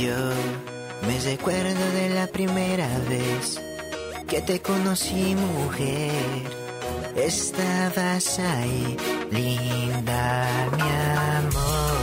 Yo me recuerdo de la primera vez que te conocí, mujer. Estabas ahí, linda, mi amor.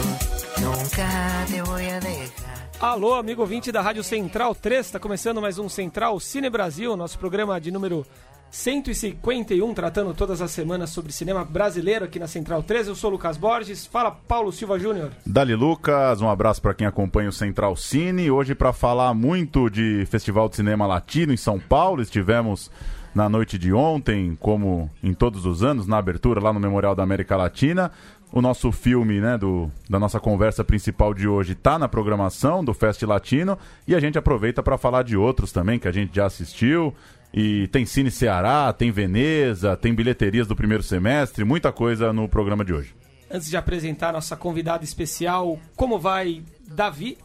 Nunca te voy a dejar. Alô, amigo ouvinte da Rádio Central 3, está começando mais um Central Cine Brasil, nosso programa de número 151, tratando todas as semanas sobre cinema brasileiro aqui na Central 3. Eu sou Lucas Borges. Fala, Paulo Silva Júnior. Dali Lucas, um abraço para quem acompanha o Central Cine. Hoje para falar muito de Festival de Cinema Latino em São Paulo, estivemos na noite de ontem, como em todos os anos, na abertura lá no Memorial da América Latina. O nosso filme, né, do, da nossa conversa principal de hoje está na programação do Fest Latino e a gente aproveita para falar de outros também que a gente já assistiu. E tem Cine Ceará, tem Veneza, tem bilheterias do primeiro semestre, muita coisa no programa de hoje. Antes de apresentar nossa convidada especial, como vai Davi?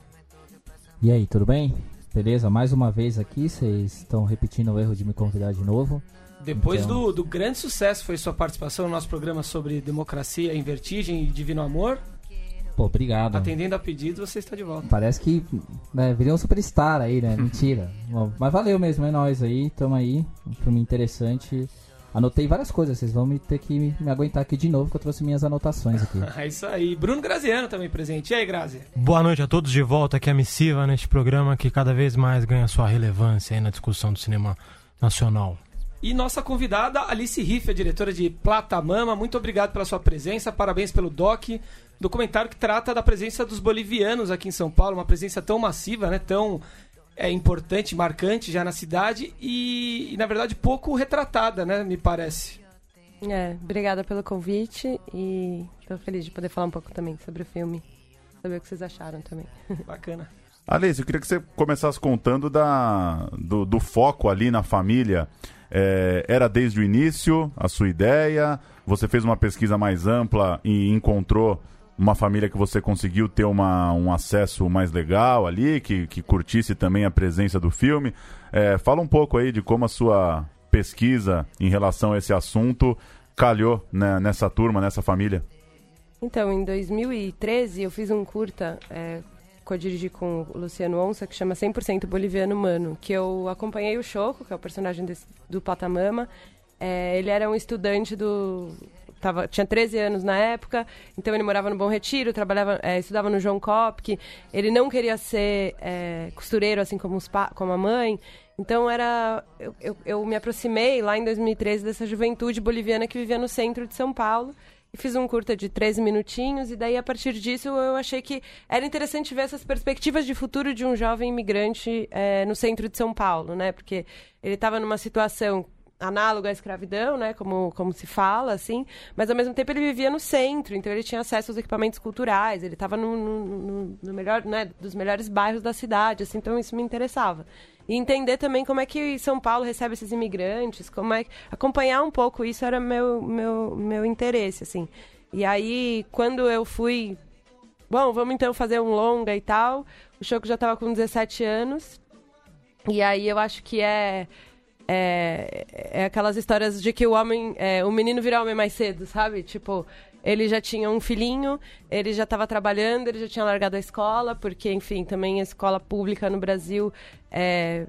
E aí, tudo bem? Beleza? Mais uma vez aqui, vocês estão repetindo o erro de me convidar de novo. Depois Então- do, do grande sucesso foi sua participação no nosso programa sobre democracia em vertigem e divino amor, Pô, obrigado. atendendo a pedidos, você está de volta. Parece que né, virei um superstar aí, né? Mentira. Bom, Mas valeu mesmo, é nóis aí, tamo aí. Um filme interessante. Anotei várias coisas, vocês vão me ter que me, me aguentar aqui de novo, que eu trouxe minhas anotações aqui. É isso aí. Bruno Graziano também presente. E aí, Grazi? Boa noite a todos de volta aqui a Missiva neste programa que cada vez mais ganha sua relevância aí na discussão do cinema nacional. E nossa convidada, Alice Riff, a diretora de Plata Mama. Muito obrigado pela sua presença, parabéns pelo doc. Documentário que trata da presença dos bolivianos aqui em São Paulo, uma presença tão massiva, né? Tão é, importante, marcante já na cidade e, e, na verdade, pouco retratada, né? Me parece. É, obrigada pelo convite e estou feliz de poder falar um pouco também sobre o filme, saber o que vocês acharam também. Bacana. Alice, eu queria que você começasse contando da, do, do foco ali na família. É, era desde o início a sua ideia? Você fez uma pesquisa mais ampla e encontrou uma família que você conseguiu ter uma, um acesso mais legal ali, que, que curtisse também a presença do filme? É, fala um pouco aí de como a sua pesquisa em relação a esse assunto calhou né, nessa turma, nessa família. Então, em 2013, eu fiz um curta é, que eu dirigi com o Luciano Onça, que chama 100% Boliviano Humano, que eu acompanhei o Choco, que é o personagem desse, do Patamama. É, ele era um estudante do... Tava, tinha 13 anos na época, então ele morava no Bom Retiro, trabalhava, é, estudava no João Copque. Ele não queria ser é, costureiro, assim como, os como a mãe. Então era eu, eu, eu me aproximei lá em 2013 dessa juventude boliviana que vivia no centro de São Paulo fiz um curta de 13 minutinhos e daí a partir disso eu achei que era interessante ver essas perspectivas de futuro de um jovem imigrante é, no centro de São Paulo, né? Porque ele estava numa situação análoga à escravidão, né, como, como se fala, assim, mas ao mesmo tempo ele vivia no centro, então ele tinha acesso aos equipamentos culturais, ele estava no, no, no melhor, né, dos melhores bairros da cidade, assim, então isso me interessava. E entender também como é que São Paulo recebe esses imigrantes, como é acompanhar um pouco isso era meu meu meu interesse, assim. E aí quando eu fui, bom, vamos então fazer um longa e tal, o Choco já estava com 17 anos. E aí eu acho que é é, é aquelas histórias de que o homem, é, o menino vira homem mais cedo, sabe? Tipo, ele já tinha um filhinho, ele já estava trabalhando, ele já tinha largado a escola, porque, enfim, também a escola pública no Brasil é,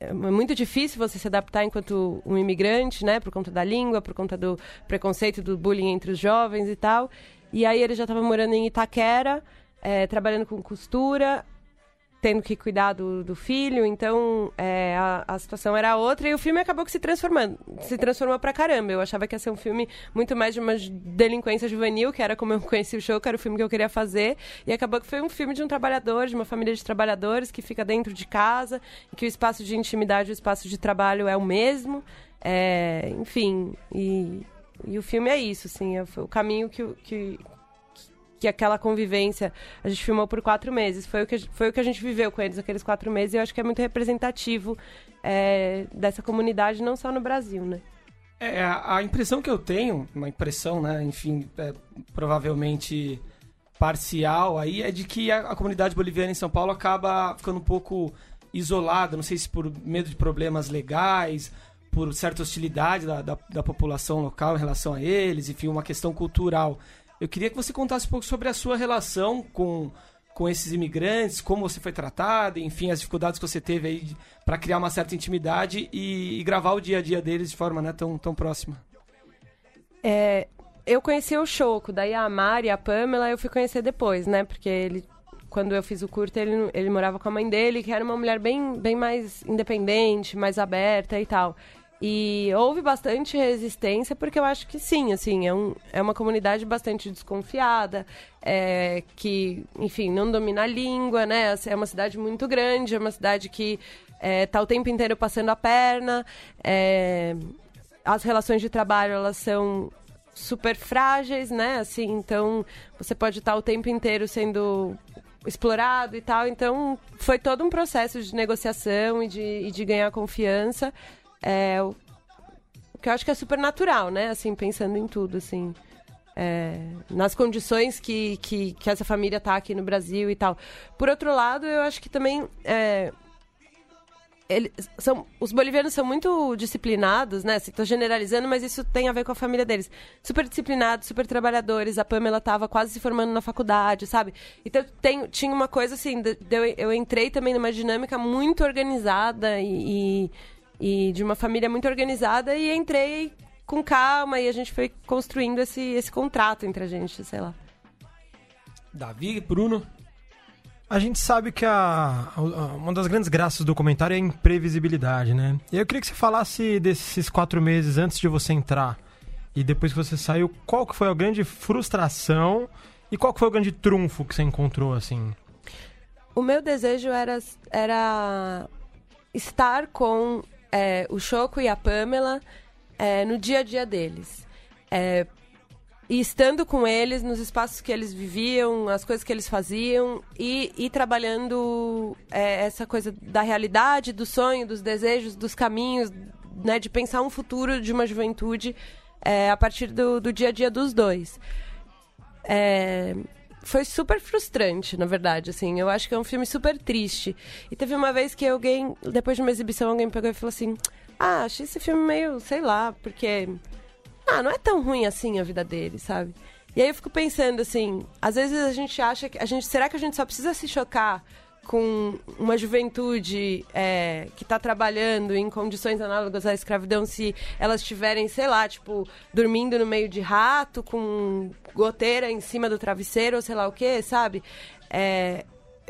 é muito difícil você se adaptar enquanto um imigrante, né? Por conta da língua, por conta do preconceito, do bullying entre os jovens e tal. E aí ele já estava morando em Itaquera, é, trabalhando com costura, tendo que cuidar do, do filho, então é, a, a, situação era outra e o filme acabou que se transformando, se transformou pra caramba. Eu achava que ia ser um filme muito mais de uma delinquência juvenil, que era como eu conheci o show, que era o filme que eu queria fazer, e acabou que foi um filme de um trabalhador, de uma família de trabalhadores que fica dentro de casa, e que o espaço de intimidade, o espaço de trabalho é o mesmo, é, enfim, e, e, o filme é isso, assim, é o caminho que, que, que aquela convivência a gente filmou por quatro meses. Foi o que foi o que a gente viveu com eles aqueles quatro meses e eu acho que é muito representativo é, dessa comunidade não só no Brasil né? É a impressão que eu tenho uma impressão né enfim é, provavelmente parcial aí é de que a, a, comunidade boliviana em São Paulo acaba ficando um pouco isolada não sei se por medo de problemas legais por certa hostilidade da, da, da população local em relação a eles enfim uma questão cultural eu queria que você contasse um pouco sobre a sua relação com, com esses imigrantes, como você foi tratada, enfim, as dificuldades que você teve aí para criar uma certa intimidade e, e, gravar o dia a dia deles de forma né, tão, tão próxima. É, eu conheci o Choco, daí a Mari a Pamela eu fui conhecer depois, né? Porque ele, quando eu fiz o curto, ele, ele morava com a mãe dele, que era uma mulher bem, bem mais independente, mais aberta e tal. E houve bastante resistência, porque eu acho que sim, assim, é, um, é uma comunidade bastante desconfiada, é, que, enfim, não domina a língua, né? É uma cidade muito grande, é uma cidade que é, tá o tempo inteiro passando a perna, é, as relações de trabalho, elas são super frágeis, né? Assim, então você pode estar o tempo inteiro sendo explorado e tal. Então foi todo um processo de negociação e de, e de ganhar confiança. É, o que eu acho que é super natural, né? Assim, pensando em tudo, assim. É, nas condições que, que, que, essa família tá aqui no Brasil e tal. Por outro lado, eu acho que também é, eles são, os bolivianos são muito disciplinados, né? Estou generalizando, mas isso tem a ver com a família deles. Super disciplinados, super trabalhadores. A Pamela estava quase se formando na faculdade, sabe? Então tem, tinha uma coisa assim, de, de, eu, eu, entrei também numa dinâmica muito organizada e, e, e, de uma família muito organizada e entrei com calma e a gente foi construindo esse, esse contrato entre a gente, sei lá. Davi, Bruno? A gente sabe que a, a, uma das grandes graças do documentário é a imprevisibilidade, né? E eu queria que você falasse desses quatro meses antes de você entrar e depois que você saiu, qual que foi a grande frustração e qual que foi o grande trunfo que você encontrou, assim? O meu desejo era, era estar com é, o Choco e a Pamela é, no dia a dia deles. É, e estando com eles nos espaços que eles viviam, as coisas que eles faziam e, e trabalhando é, essa coisa da realidade, do sonho, dos desejos, dos caminhos, né, de pensar um futuro de uma juventude é, a partir do, do dia a dia dos dois. É, foi super frustrante, na verdade, assim. Eu acho que é um filme super triste. E teve uma vez que alguém, depois de uma exibição, alguém pegou e falou assim: Ah, achei esse filme meio, sei lá, porque ah, não é tão ruim assim a vida dele, sabe? E aí eu fico pensando assim, às vezes a gente acha que a gente, será que a gente só precisa se chocar com uma juventude é, que está trabalhando em condições análogas à escravidão se elas estiverem, sei lá, tipo, dormindo no meio de rato, com goteira em cima do travesseiro ou sei lá o que, sabe? É,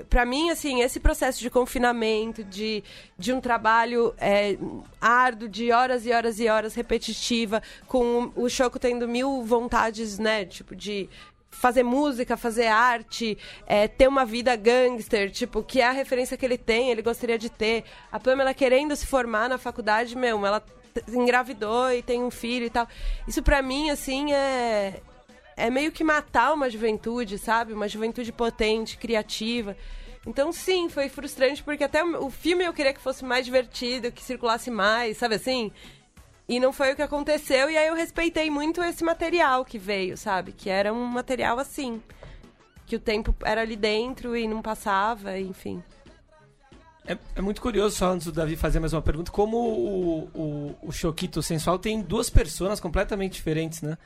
para mim, assim, esse processo de confinamento, de, de um trabalho é, árduo, de horas e horas e horas repetitiva, com o Choco tendo mil vontades, né, tipo, de fazer música, fazer arte, é, ter uma vida gangster, tipo, que é a referência que ele tem, ele gostaria de ter. A Pamela querendo se formar na faculdade, meu, ela engravidou e tem um filho e tal. Isso para mim, assim, é é meio que matar uma juventude, sabe? Uma juventude potente, criativa. Então, sim, foi frustrante, porque até o filme eu queria que fosse mais divertido, que circulasse mais, sabe assim? E não foi o que aconteceu, e aí eu respeitei muito esse material que veio, sabe? Que era um material assim. Que o tempo era ali dentro e não passava, enfim. É, é, muito curioso, só antes do Davi fazer mais uma pergunta, como o, o, o Choquito Sensual tem duas personas completamente diferentes, né?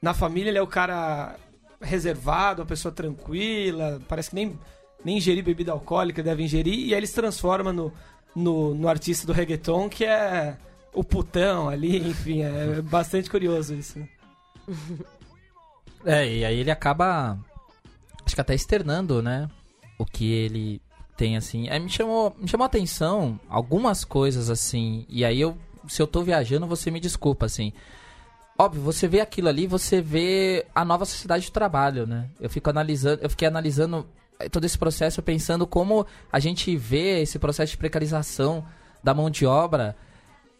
na família ele é o cara reservado, a pessoa tranquila, parece que nem, nem ingerir bebida alcoólica deve ingerir, e aí ele se transforma no, no, no artista do reggaeton, que é o putão ali, enfim, é bastante curioso isso. É, e aí ele acaba, acho que até externando, né, o que ele tem, assim. É, me, chamou, me chamou a atenção algumas coisas, assim, e aí eu, se eu tô viajando, você me desculpa, assim óbvio, você vê aquilo ali, você vê a nova sociedade de trabalho, né? Eu fico analisando, eu fiquei analisando eh, todo esse processo pensando como a gente vê esse processo de precarização da mão de obra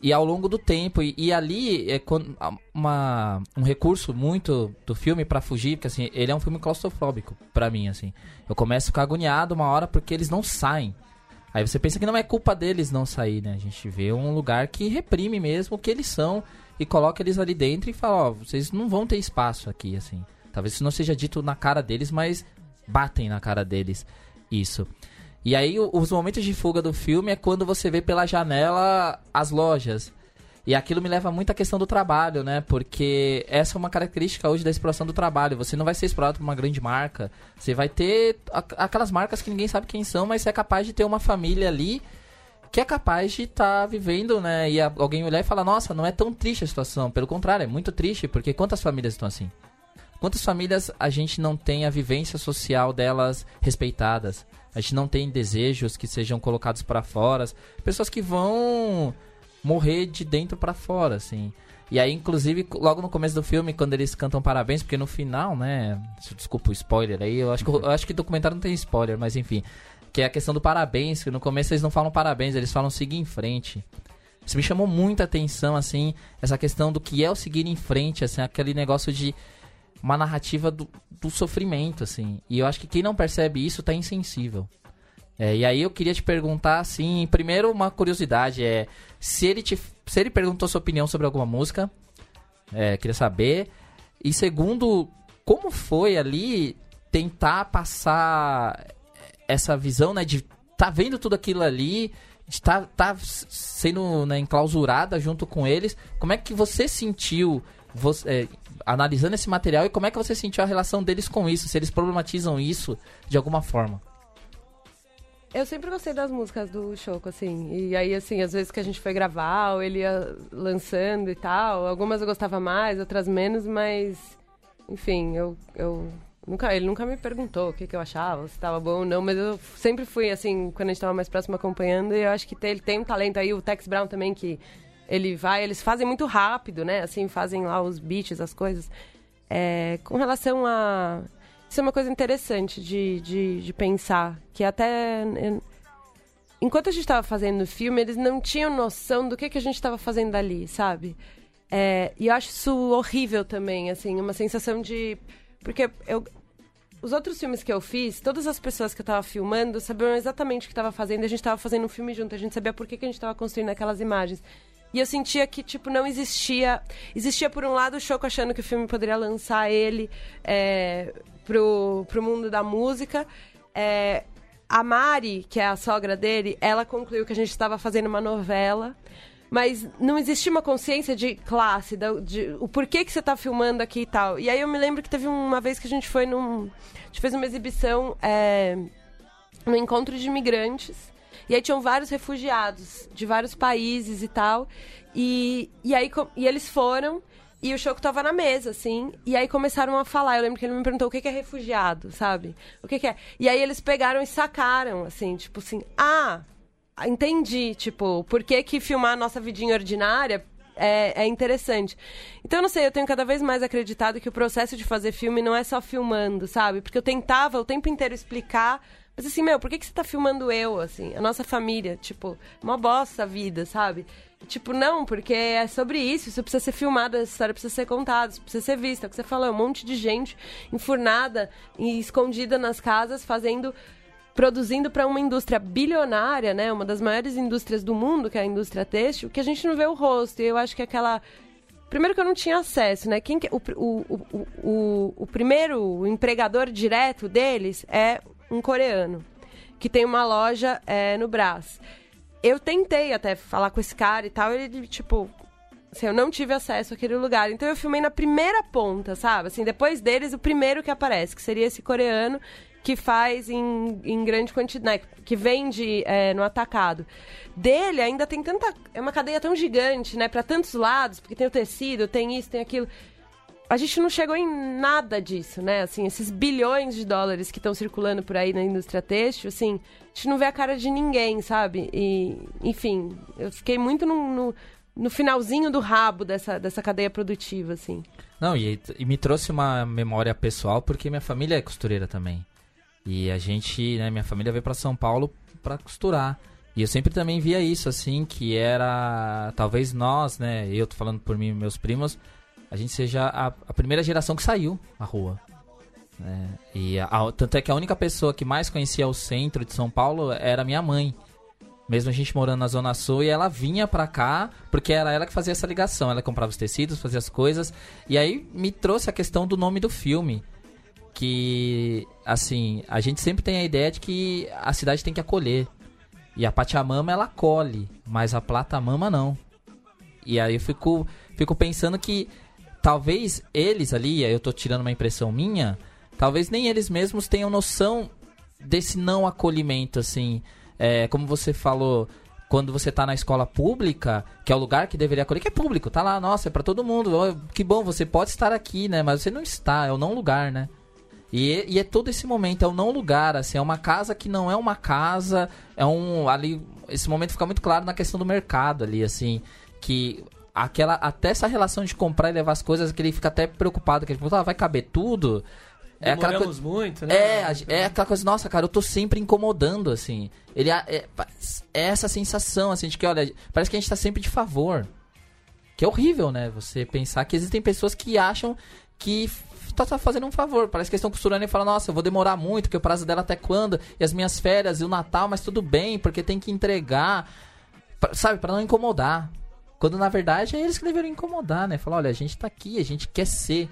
e ao longo do tempo e, e ali é uma, um recurso muito do filme para fugir porque assim ele é um filme claustrofóbico para mim assim eu começo a ficar agoniado uma hora porque eles não saem aí você pensa que não é culpa deles não sair né a gente vê um lugar que reprime mesmo o que eles são e coloca eles ali dentro e fala, ó, vocês não vão ter espaço aqui, assim. Talvez isso não seja dito na cara deles, mas batem na cara deles isso. E aí os momentos de fuga do filme é quando você vê pela janela as lojas. E aquilo me leva muito à questão do trabalho, né? Porque essa é uma característica hoje da exploração do trabalho. Você não vai ser explorado por uma grande marca. Você vai ter aquelas marcas que ninguém sabe quem são, mas você é capaz de ter uma família ali que é capaz de estar tá vivendo, né? E alguém olhar e falar, nossa, não é tão triste a situação. Pelo contrário, é muito triste, porque quantas famílias estão assim? Quantas famílias a gente não tem a vivência social delas respeitadas? A gente não tem desejos que sejam colocados para fora. Pessoas que vão morrer de dentro para fora, assim. E aí, inclusive, logo no começo do filme, quando eles cantam parabéns, porque no final, né? Desculpa o spoiler aí, eu acho que, eu acho que documentário não tem spoiler, mas enfim. Que é a questão do parabéns, que no começo eles não falam parabéns, eles falam seguir em frente. Isso me chamou muita atenção, assim, essa questão do que é o seguir em frente, assim, aquele negócio de uma narrativa do, do sofrimento, assim. E eu acho que quem não percebe isso tá insensível. É, e aí eu queria te perguntar, assim, primeiro uma curiosidade, é se ele, te, se ele perguntou sua opinião sobre alguma música, é, queria saber. E segundo, como foi ali tentar passar essa visão, né, de tá vendo tudo aquilo ali, de tá, tá sendo né, enclausurada junto com eles. Como é que você sentiu, você, é, analisando esse material, e como é que você sentiu a relação deles com isso? Se eles problematizam isso de alguma forma? Eu sempre gostei das músicas do Choco, assim. E aí, assim, às vezes que a gente foi gravar, ou ele ia lançando e tal. Algumas eu gostava mais, outras menos, mas. Enfim, eu. eu nunca, ele nunca me perguntou o que, que eu achava, se estava bom ou não, mas eu sempre fui, assim, quando a gente estava mais próximo acompanhando, e eu acho que ele tem um talento aí, o Tex Brown também, que ele vai, eles fazem muito rápido, né? Assim, fazem lá os beats, as coisas. É, com relação a isso é uma coisa interessante de, de, de pensar. Que até. Enquanto a gente estava fazendo o filme, eles não tinham noção do que, que a gente estava fazendo ali, sabe? É, e eu acho isso horrível também, assim, uma sensação de. Porque eu, os outros filmes que eu fiz, todas as pessoas que eu estava filmando sabiam exatamente o que estava fazendo. A gente estava fazendo um filme junto, a gente sabia por que, que a gente estava construindo aquelas imagens. E eu sentia que, tipo, não existia. Existia, por um lado, o Choco achando que o filme poderia lançar ele. É, pro, pro mundo da música. É, a Mari, que é a sogra dele, ela concluiu que a gente estava fazendo uma novela. Mas não existia uma consciência de classe, de, de o porquê que você está filmando aqui e tal. E aí eu me lembro que teve uma vez que a gente foi num. A gente fez uma exibição é, no encontro de imigrantes. E aí tinham vários refugiados de vários países e tal. E, e aí e eles foram. E o Choco tava na mesa, assim. E aí começaram a falar. Eu lembro que ele me perguntou o que, é refugiado, sabe? O que, é? E aí eles pegaram e sacaram, assim, tipo assim, ah, entendi, tipo, por que, que filmar a nossa vidinha ordinária é, é, interessante. Então, não sei, eu tenho cada vez mais acreditado que o processo de fazer filme não é só filmando, sabe? Porque eu tentava o tempo inteiro explicar. Mas assim, meu, por que, que você tá filmando eu, assim? A nossa família, tipo, uma bosta a vida, sabe? Tipo, não, porque é sobre isso, isso precisa ser filmado, essa história precisa ser contada, isso precisa ser vista. É o que você falou, é um monte de gente enfurnada e escondida nas casas, fazendo produzindo para uma indústria bilionária, né, uma das maiores indústrias do mundo, que é a indústria têxtil, que a gente não vê o rosto. E eu acho que aquela Primeiro que eu não tinha acesso, né? Quem que... o, o, o, o, o primeiro empregador direto deles é um coreano, que tem uma loja é, no Brás eu tentei até falar com esse cara e tal, ele, tipo, assim, eu não tive acesso àquele lugar. Então eu filmei na primeira ponta, sabe? Assim, depois deles, o primeiro que aparece, que seria esse coreano que faz em, em grande quantidade, né? que vende é, no atacado. Dele ainda tem tanta. É uma cadeia tão gigante, né? Para tantos lados, porque tem o tecido, tem isso, tem aquilo a gente não chegou em nada disso, né? Assim, esses bilhões de dólares que estão circulando por aí na indústria têxtil, assim, a gente não vê a cara de ninguém, sabe? E, enfim, eu fiquei muito no, no, no finalzinho do rabo dessa, dessa cadeia produtiva, assim. Não, e, e me trouxe uma memória pessoal, porque minha família é costureira também. E a gente, né, minha família veio para São Paulo para costurar. E eu sempre também via isso, assim, que era. Talvez nós, né? Eu tô falando por mim e meus primos a gente seja a, a primeira geração que saiu à rua. Né? E a, a, tanto é que a única pessoa que mais conhecia o centro de São Paulo era minha mãe. Mesmo a gente morando na Zona Sul, e ela vinha pra cá, porque era ela que fazia essa ligação. Ela comprava os tecidos, fazia as coisas. E aí me trouxe a questão do nome do filme. Que, assim, a gente sempre tem a ideia de que a cidade tem que acolher. E a Pachamama, ela acolhe, mas a Plata Mama não. E aí eu fico, fico pensando que talvez eles ali, eu tô tirando uma impressão minha, talvez nem eles mesmos tenham noção desse não acolhimento, assim. É, como você falou, quando você tá na escola pública, que é o lugar que deveria acolher, que é público, tá lá, nossa, é pra todo mundo. que bom, você pode estar aqui, né? Mas você não está, é o não lugar, né? E, e é todo esse momento, é o não lugar, assim, é uma casa que não é uma casa, é um. Ali. Esse momento fica muito claro na questão do mercado ali, assim. Que aquela. Até essa relação de comprar e levar as coisas, que ele fica até preocupado, que ele fala, ah, vai caber tudo. É aquela coisa. Demoramos muito, né? É, é aquela coisa, nossa, cara, eu tô sempre incomodando, assim. Ele é, é, é essa sensação, assim, de que, olha, parece que a gente tá sempre de favor. Que é horrível, né? Você pensar que existem pessoas que acham que tá, tá fazendo um favor. Parece que eles estão costurando e falam, nossa, eu vou demorar muito, que o prazo dela até quando? E as minhas férias e o Natal, mas tudo bem, porque tem que entregar. Pra- sabe, pra não incomodar. Quando na verdade é eles que deveriam incomodar, né? Falar, olha, a gente tá aqui, a gente quer ser.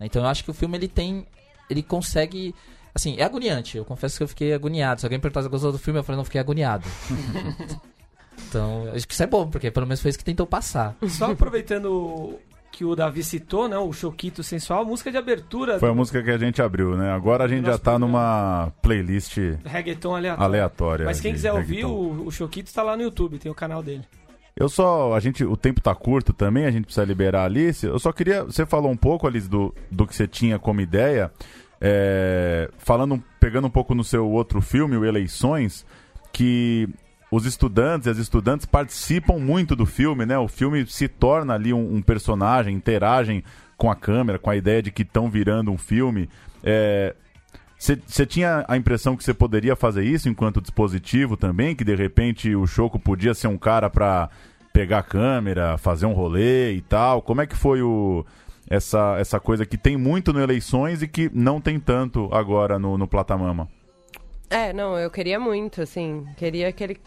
Então eu acho que o filme ele tem. Ele consegue. Assim, é agoniante. Eu confesso que eu fiquei agoniado. Se alguém perguntar se gostou do filme, eu falei, não fiquei agoniado. então, acho que isso é bom, porque pelo menos foi isso que tentou passar. Só aproveitando que o Davi citou, né? O Choquito Sensual, música de abertura Foi a música que a gente abriu, né? Agora a gente já tá programa. numa playlist reggaeton aleatório. aleatória. Mas quem quiser ouvir, reggaeton. o, o Choquito tá lá no YouTube, tem o canal dele. Eu só. A gente, o tempo tá curto também, a gente precisa liberar a Alice. Eu só queria. Você falou um pouco, Alice, do, do que você tinha como ideia. é, falando, pegando um pouco no seu outro filme, o Eleições, que os estudantes e as estudantes participam muito do filme, né? O filme se torna ali um, um personagem, interagem com a câmera, com a ideia de que estão virando um filme. Você tinha a impressão que você poderia fazer isso enquanto dispositivo também? Que de repente o Choco podia ser um cara pra pegar a câmera, fazer um rolê e tal? Como é que foi o, essa, essa coisa que tem muito no Eleições e que não tem tanto agora no, no Platamama? É, não, eu queria muito, assim. Queria que ele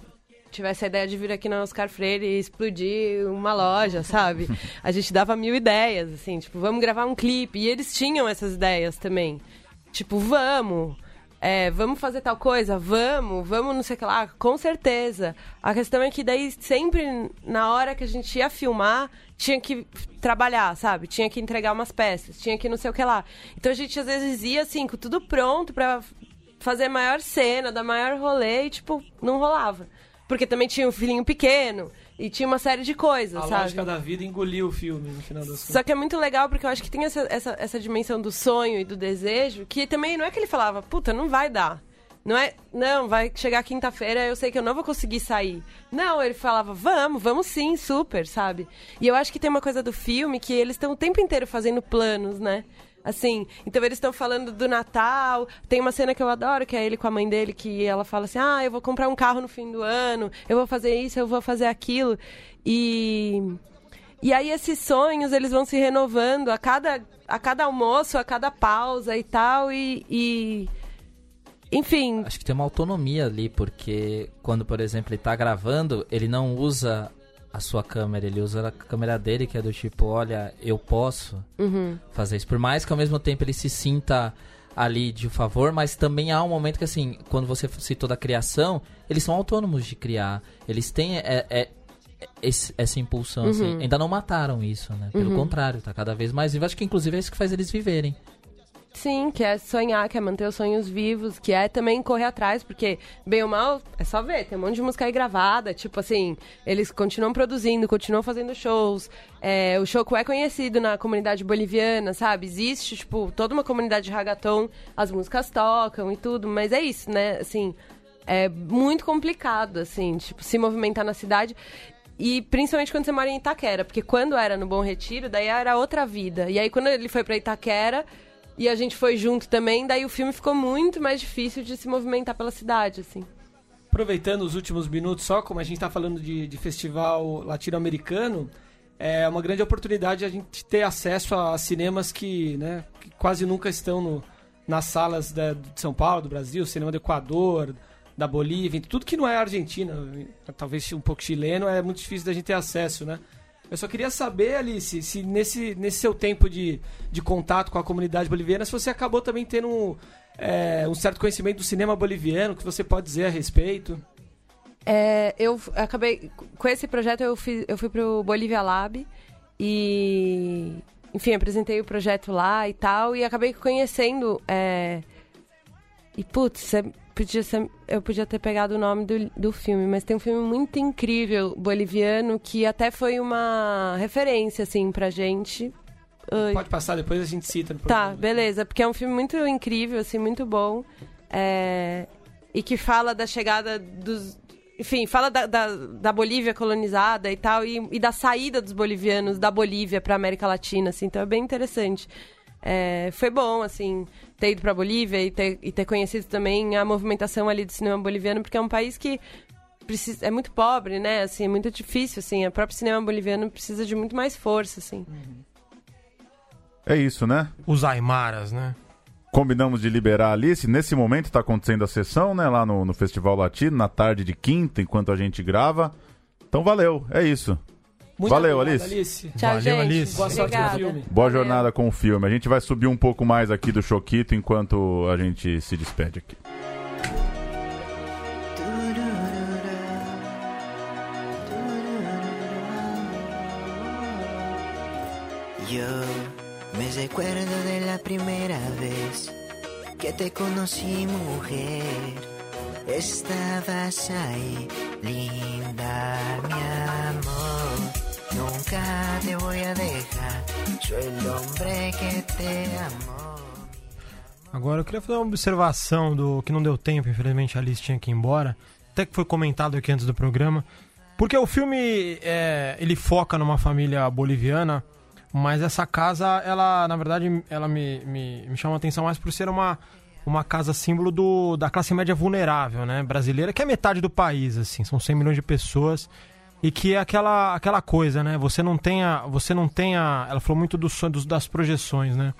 tivesse a ideia de vir aqui na Oscar Freire e explodir uma loja, sabe? A gente dava mil ideias, assim, tipo, vamos gravar um clipe. E eles tinham essas ideias também. Tipo, vamos. É, vamos fazer tal coisa? Vamos, vamos não sei o que lá, com certeza. A questão é que daí sempre na hora que a gente ia filmar, tinha que trabalhar, sabe? Tinha que entregar umas peças, tinha que não sei o que lá. Então a gente às vezes ia assim, com tudo pronto pra fazer a maior cena, dar maior rolê e tipo, não rolava. Porque também tinha um filhinho pequeno e tinha uma série de coisas, A sabe? lógica da vida engoliu o filme, no final das contas. Só que é muito legal porque eu acho que tem essa, essa, essa dimensão do sonho e do desejo, que também não é que ele falava, puta, não vai dar. Não é, não, vai chegar quinta-feira, eu sei que eu não vou conseguir sair. Não, ele falava, vamos, vamos sim, super, sabe? E eu acho que tem uma coisa do filme que eles estão o tempo inteiro fazendo planos, né? Assim, então eles estão falando do Natal. Tem uma cena que eu adoro, que é ele com a mãe dele, que ela fala assim: Ah, eu vou comprar um carro no fim do ano, eu vou fazer isso, eu vou fazer aquilo. E. E aí esses sonhos, eles vão se renovando a cada, a cada almoço, a cada pausa e tal, e... e- Enfim, Acho que tem uma autonomia ali, porque quando, por exemplo, ele tá gravando, ele não usa a sua câmera, ele usa a câmera dele, que é do tipo, olha, eu posso uhum, fazer isso. Por mais que ao mesmo tempo ele se sinta ali de favor, mas também há um momento que, assim, quando você citou da criação, eles são autônomos de criar. Eles têm é, é, esse- essa impulsão, assim. Ainda não mataram isso, né? Pelo contrário, tá cada vez mais vivo. Acho que, inclusive, é isso que faz eles viverem. Sim, que é sonhar, que é manter os sonhos vivos, que é também correr atrás, porque, bem ou mal, é só ver, tem um monte de música aí gravada, tipo assim, eles continuam produzindo, continuam fazendo shows, é, o Choco é conhecido na comunidade boliviana, sabe? Existe, tipo, toda uma comunidade de reggaeton, as músicas tocam e tudo, mas é isso, né? Assim, é muito complicado, assim, tipo, se movimentar na cidade. E principalmente quando você mora em Itaquera, porque quando era no Bom Retiro, daí era outra vida. E aí quando ele foi pra Itaquera e a gente foi junto também, daí o filme ficou muito mais difícil de se movimentar pela cidade, assim. Aproveitando os últimos minutos só, como a gente está falando de, de festival latino-americano, é uma grande oportunidade a gente ter acesso a cinemas que, né, que quase nunca estão no- nas salas da- de São Paulo, do Brasil, cinema do Equador, da Bolívia, tudo que não é Argentina, talvez um pouco chileno, é muito difícil da gente ter acesso, né? Eu só queria saber, Alice, se nesse, nesse seu tempo de, de contato com a comunidade boliviana, se você acabou também tendo um, é, um certo conhecimento do cinema boliviano, que você pode dizer a respeito. É, eu acabei. Com esse projeto eu, fiz, eu fui pro Bolívia Lab e. Enfim, apresentei o projeto lá e tal, e acabei conhecendo. é, e, putz, cê podia ser- eu podia ter pegado o nome do, do filme, mas tem um filme muito incrível boliviano que até foi uma referência, assim, pra gente. Pode passar, depois a gente cita Tá, beleza. Porque é um filme muito incrível, assim, muito bom. É, E que fala da chegada dos. Enfim, fala da, da, da Bolívia colonizada e tal, e, e da saída dos bolivianos da Bolívia pra América Latina, assim, então é bem interessante. É, foi bom, assim, ter ido pra Bolívia e ter, e ter conhecido também a movimentação ali do cinema boliviano, porque é um país que precisa, é muito pobre, né? Assim, é muito difícil, assim, o próprio cinema boliviano precisa de muito mais força, assim. É isso, né? Os Aimaras, né? Combinamos de liberar a Alice. Nesse momento está acontecendo a sessão, né? Lá no, no Festival Latino, na tarde de quinta, enquanto a gente grava. Então valeu, é isso. Muito Valeu, obrigado, Alice. Tchau, Valeu, gente. Alice. Boa sorte Obrigada. filme. Boa Valeu. jornada com o filme. A gente vai subir um pouco mais aqui do Choquito enquanto a gente se despede aqui. Yo me recuerdo de la primera vez que te conocí, mujer. Estabas ahí, linda, mi amor. Nunca te voy a dejar, soy el hombre que te amó. Agora eu queria fazer uma observação do que não deu tempo, infelizmente a Alice tinha que ir embora. Até que foi comentado aqui antes do programa. Porque o filme é, ele foca numa família boliviana, mas essa casa, ela, na verdade, ela me, me, me chama a atenção mais por ser uma, uma casa símbolo do, da classe média vulnerável, né? Brasileira, que é metade do país, assim, são 100 milhões de pessoas. E que é aquela, aquela coisa, né? Você não tenha. Você não tenha. Ela falou muito dos, das projeções, né?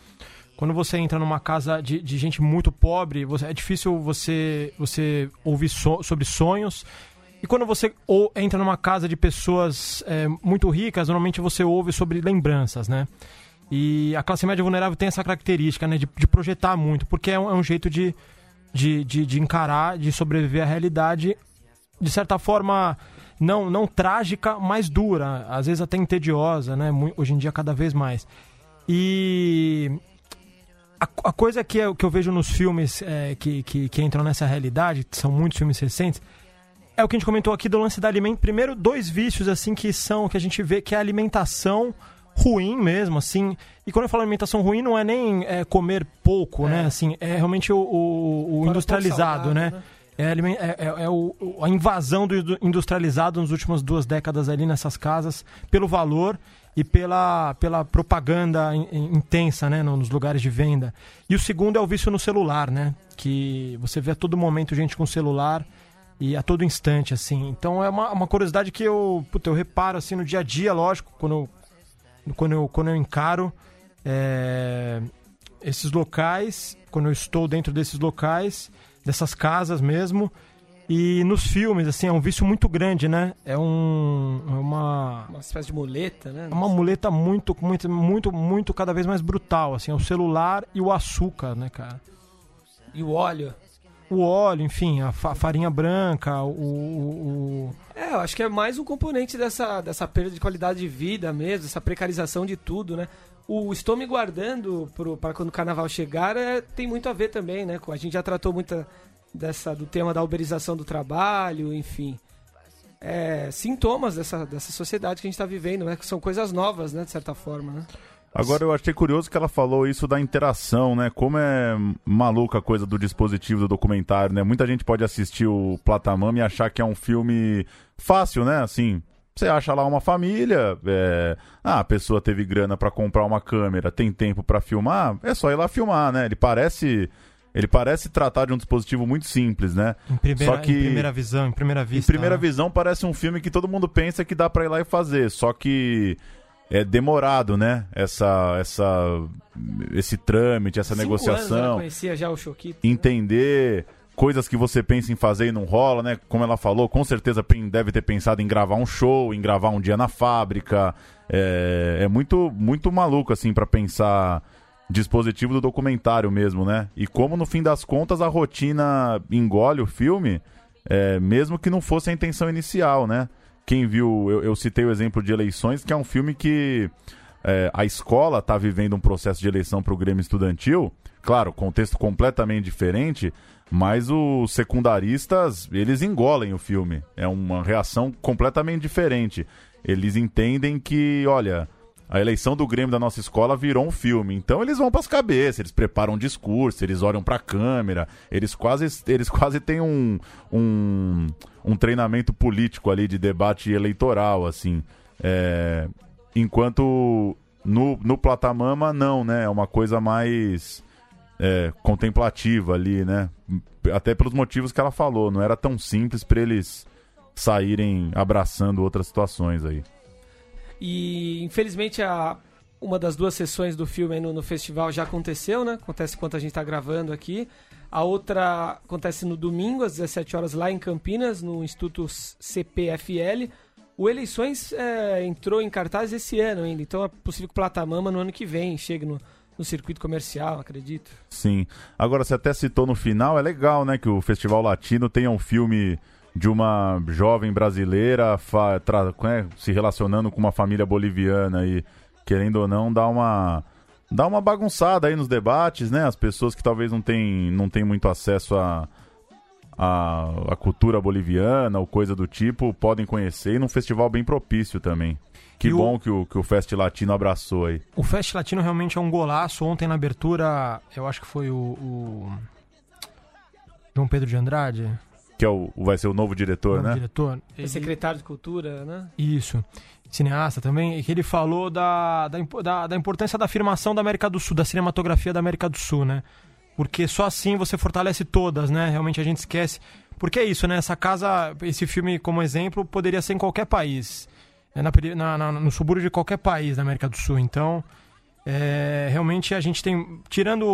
Quando você entra numa casa de, de gente muito pobre, você- é difícil você, você ouvir so- sobre sonhos. E quando você ou, entra numa casa de pessoas é, muito ricas, normalmente você ouve sobre lembranças, né? E a classe média vulnerável tem essa característica, né? De, de projetar muito, porque é um, é um jeito de, de, de, de encarar, de sobreviver à realidade, de certa forma, não, não trágica, mas dura, às vezes até entediosa, né? Hoje em dia, cada vez mais. E a, a coisa que eu, que eu vejo nos filmes é, que, que, que entram nessa realidade, que são muitos filmes recentes, é o que a gente comentou aqui do lance da alimento. Primeiro, dois vícios assim que são que a gente vê que é a alimentação ruim mesmo, assim. E quando eu falo alimentação ruim, não é nem é, comer pouco, né? Assim, é realmente o, o- o industrializado, né? né? É, é- é- é o- a invasão do indu- industrializado nas últimas duas décadas ali nessas casas, pelo valor e pela, pela propaganda in- in- intensa né, no- nos lugares de venda. E o segundo é o vício no celular, né? Que você vê a todo momento gente com celular e a todo instante, assim. Então é uma, uma curiosidade que eu, puta, eu reparo assim no dia a dia, lógico, quando eu, quando eu, quando eu encaro é, esses locais, quando eu estou dentro desses locais, dessas casas mesmo. E nos filmes, assim, é um vício muito grande, né? É um, é uma, Uma espécie de muleta, né? é uma muleta muito, muito, muito, muito cada vez mais brutal, assim. É o celular e o açúcar, né, cara? E o óleo. O óleo, enfim, a fa- farinha branca, o, o- o- É, eu acho que é mais um componente dessa, dessa perda de qualidade de vida mesmo, essa precarização de tudo, né? O Estou Me Guardando para quando o carnaval chegar é, tem muito a ver também, né? A gente já tratou muito dessa, do tema da uberização do trabalho, enfim. É, sintomas dessa, dessa sociedade que a gente está vivendo, né? Que são coisas novas, né? De certa forma, né? Agora eu achei curioso que ela falou isso da interação, né? Como é maluca a coisa do dispositivo do documentário, né? Muita gente pode assistir o Platamama e achar que é um filme fácil, né? Assim, você acha lá uma família, é... ah, a pessoa teve grana pra comprar uma câmera, tem tempo pra filmar, é só ir lá filmar, né? Ele parece, ele parece tratar de um dispositivo muito simples, né? em, primeira, Só que- em primeira visão, em primeira Em vista. primeira né? visão parece um filme que todo mundo pensa que dá pra ir lá e fazer, só que é demorado, né? Essa, essa, esse trâmite, essa Cinco anos ela negociação, conhecia já o Choquito. entender coisas que você pensa em fazer e não rola, né? Como ela falou, com certeza deve ter pensado em gravar um show, em gravar um dia na fábrica. É, é muito, muito maluco assim pra pensar dispositivo do documentário mesmo, né? E como no fim das contas a rotina engole o filme é, mesmo que não fosse a intenção inicial, né? Quem viu, eu, eu citei o exemplo de Eleições, que é um filme que é, a escola está vivendo um processo de eleição para o Grêmio Estudantil, claro, contexto completamente diferente, mas os secundaristas, eles engolem o filme. É uma reação completamente diferente. Eles entendem que, olha, a eleição do Grêmio da nossa escola virou um filme. Então eles vão para as cabeças, eles preparam um discurso, eles olham para a câmera, eles quase, eles quase têm um, um, um treinamento político ali de debate eleitoral, assim. É, enquanto no, no Platamama, não, né? É uma coisa mais é, contemplativa ali, né? Até pelos motivos que ela falou. Não era tão simples para eles saírem abraçando outras situações aí. E infelizmente a, uma das duas sessões do filme no, no, festival já aconteceu, né? Acontece enquanto a gente está gravando aqui. A outra acontece no domingo, às 17 horas, lá em Campinas, no Instituto CPFL. O Eleições é, entrou em cartaz esse ano ainda, então é possível que o Platamama no ano que vem chegue no, no circuito comercial, acredito. Sim. Agora, você até citou no final, é legal, né, que o Festival Latino tenha um filme de uma jovem brasileira né, se relacionando com uma família boliviana e, querendo ou não, dá uma, dá uma bagunçada aí nos debates, né? As pessoas que talvez não têm não tem muito acesso a, a, a, cultura boliviana ou coisa do tipo podem conhecer e num festival bem propício também. Que e bom o... que, o, que o Fest Latino abraçou aí. O Fest Latino realmente é um golaço. Ontem na abertura, eu acho que foi o... o... João Pedro de Andrade que é o, vai ser o novo diretor, o novo né? diretor. Ele... secretário de Cultura, né? Isso. Cineasta também, e que ele falou da, da, da, da, importância da afirmação da América do Sul, da cinematografia da América do Sul, né? Porque só assim você fortalece todas, né? Realmente a gente esquece. Porque é isso, né? Essa casa, esse filme, como exemplo, poderia ser em qualquer país. É na, na, no subúrbio de qualquer país da América do Sul. Então, é, realmente a gente tem, tirando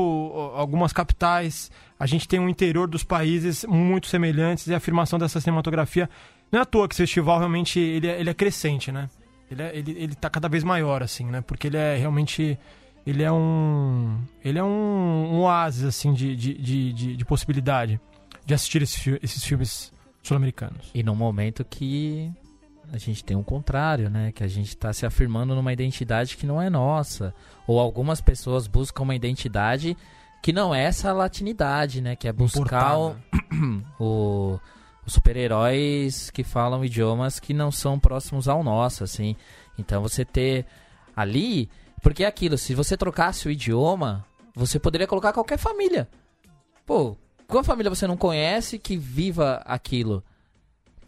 algumas capitais, a gente tem um interior dos países muito semelhantes e a afirmação dessa cinematografia não é à toa que esse festival realmente ele é, ele é crescente, né? Ele, é, ele, ele tá cada vez maior, assim, né? Porque ele é realmente ele é um ele é um, um oásis assim de, de, de, de, de possibilidade de assistir esse, esses filmes sul-americanos. E num momento que a gente tem um contrário, né? Que a gente está se afirmando numa identidade que não é nossa. Ou algumas pessoas buscam uma identidade que não é essa latinidade, né? Que é buscar o, o, os super-heróis que falam idiomas que não são próximos ao nosso, assim. Então você ter ali... Porque é aquilo, se você trocasse o idioma, você poderia colocar qualquer família. Pô, qual família você não conhece que viva aquilo?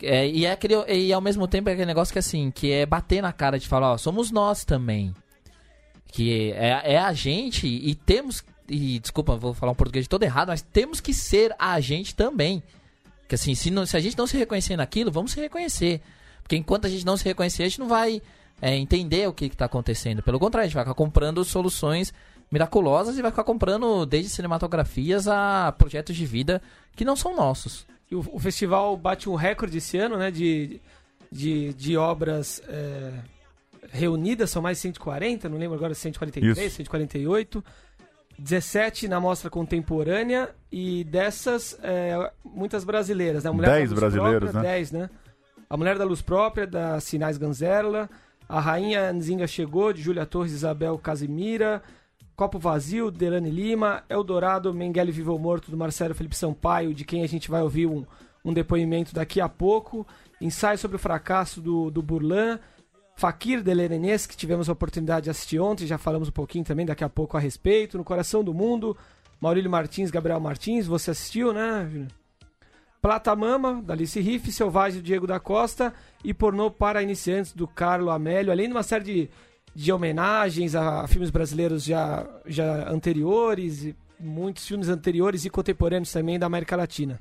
É, e, é aquele, e ao mesmo tempo é aquele negócio que assim, que é bater na cara de falar, ó, somos nós também. Que é, é a gente e temos. E desculpa, vou falar um português todo errado, mas temos que ser a gente também. Que assim, se, não, se a gente não se reconhecer naquilo, vamos se reconhecer. Porque enquanto a gente não se reconhecer, a gente não vai é, entender o que está acontecendo. Pelo contrário, a gente vai ficar comprando soluções miraculosas e vai ficar comprando desde cinematografias a projetos de vida que não são nossos. E o, o, festival bate um recorde esse ano, né? De, de, de obras é, reunidas, são mais de 140, não lembro agora, 143, Isso. 148. 17 na mostra contemporânea e dessas, é, muitas brasileiras. Né? A Mulher 10 brasileiros, própria, né? 10, né? A Mulher da Luz Própria, da Sinais Ganzerla. A Rainha Nzinga Chegou, de Júlia Torres Isabel Casimira. Copo Vazio, Delane Lima, Eldorado, Mengele Vivo ou Morto, do Marcelo Felipe Sampaio, de quem a gente vai ouvir um, um depoimento daqui a pouco. Ensaio sobre o fracasso do, do Burlan. Fakir de Lerenês, que tivemos a oportunidade de assistir ontem, já falamos um pouquinho também daqui a pouco a respeito. No Coração do Mundo, Maurílio Martins, Gabriel Martins, você assistiu, né? Plata Mama, da Alice Riff, Selvagem, do Diego da Costa e Pornô para Iniciantes, do Carlo Amélio, além de uma série de de homenagens a filmes brasileiros já, já anteriores, e muitos filmes anteriores e contemporâneos também da América Latina.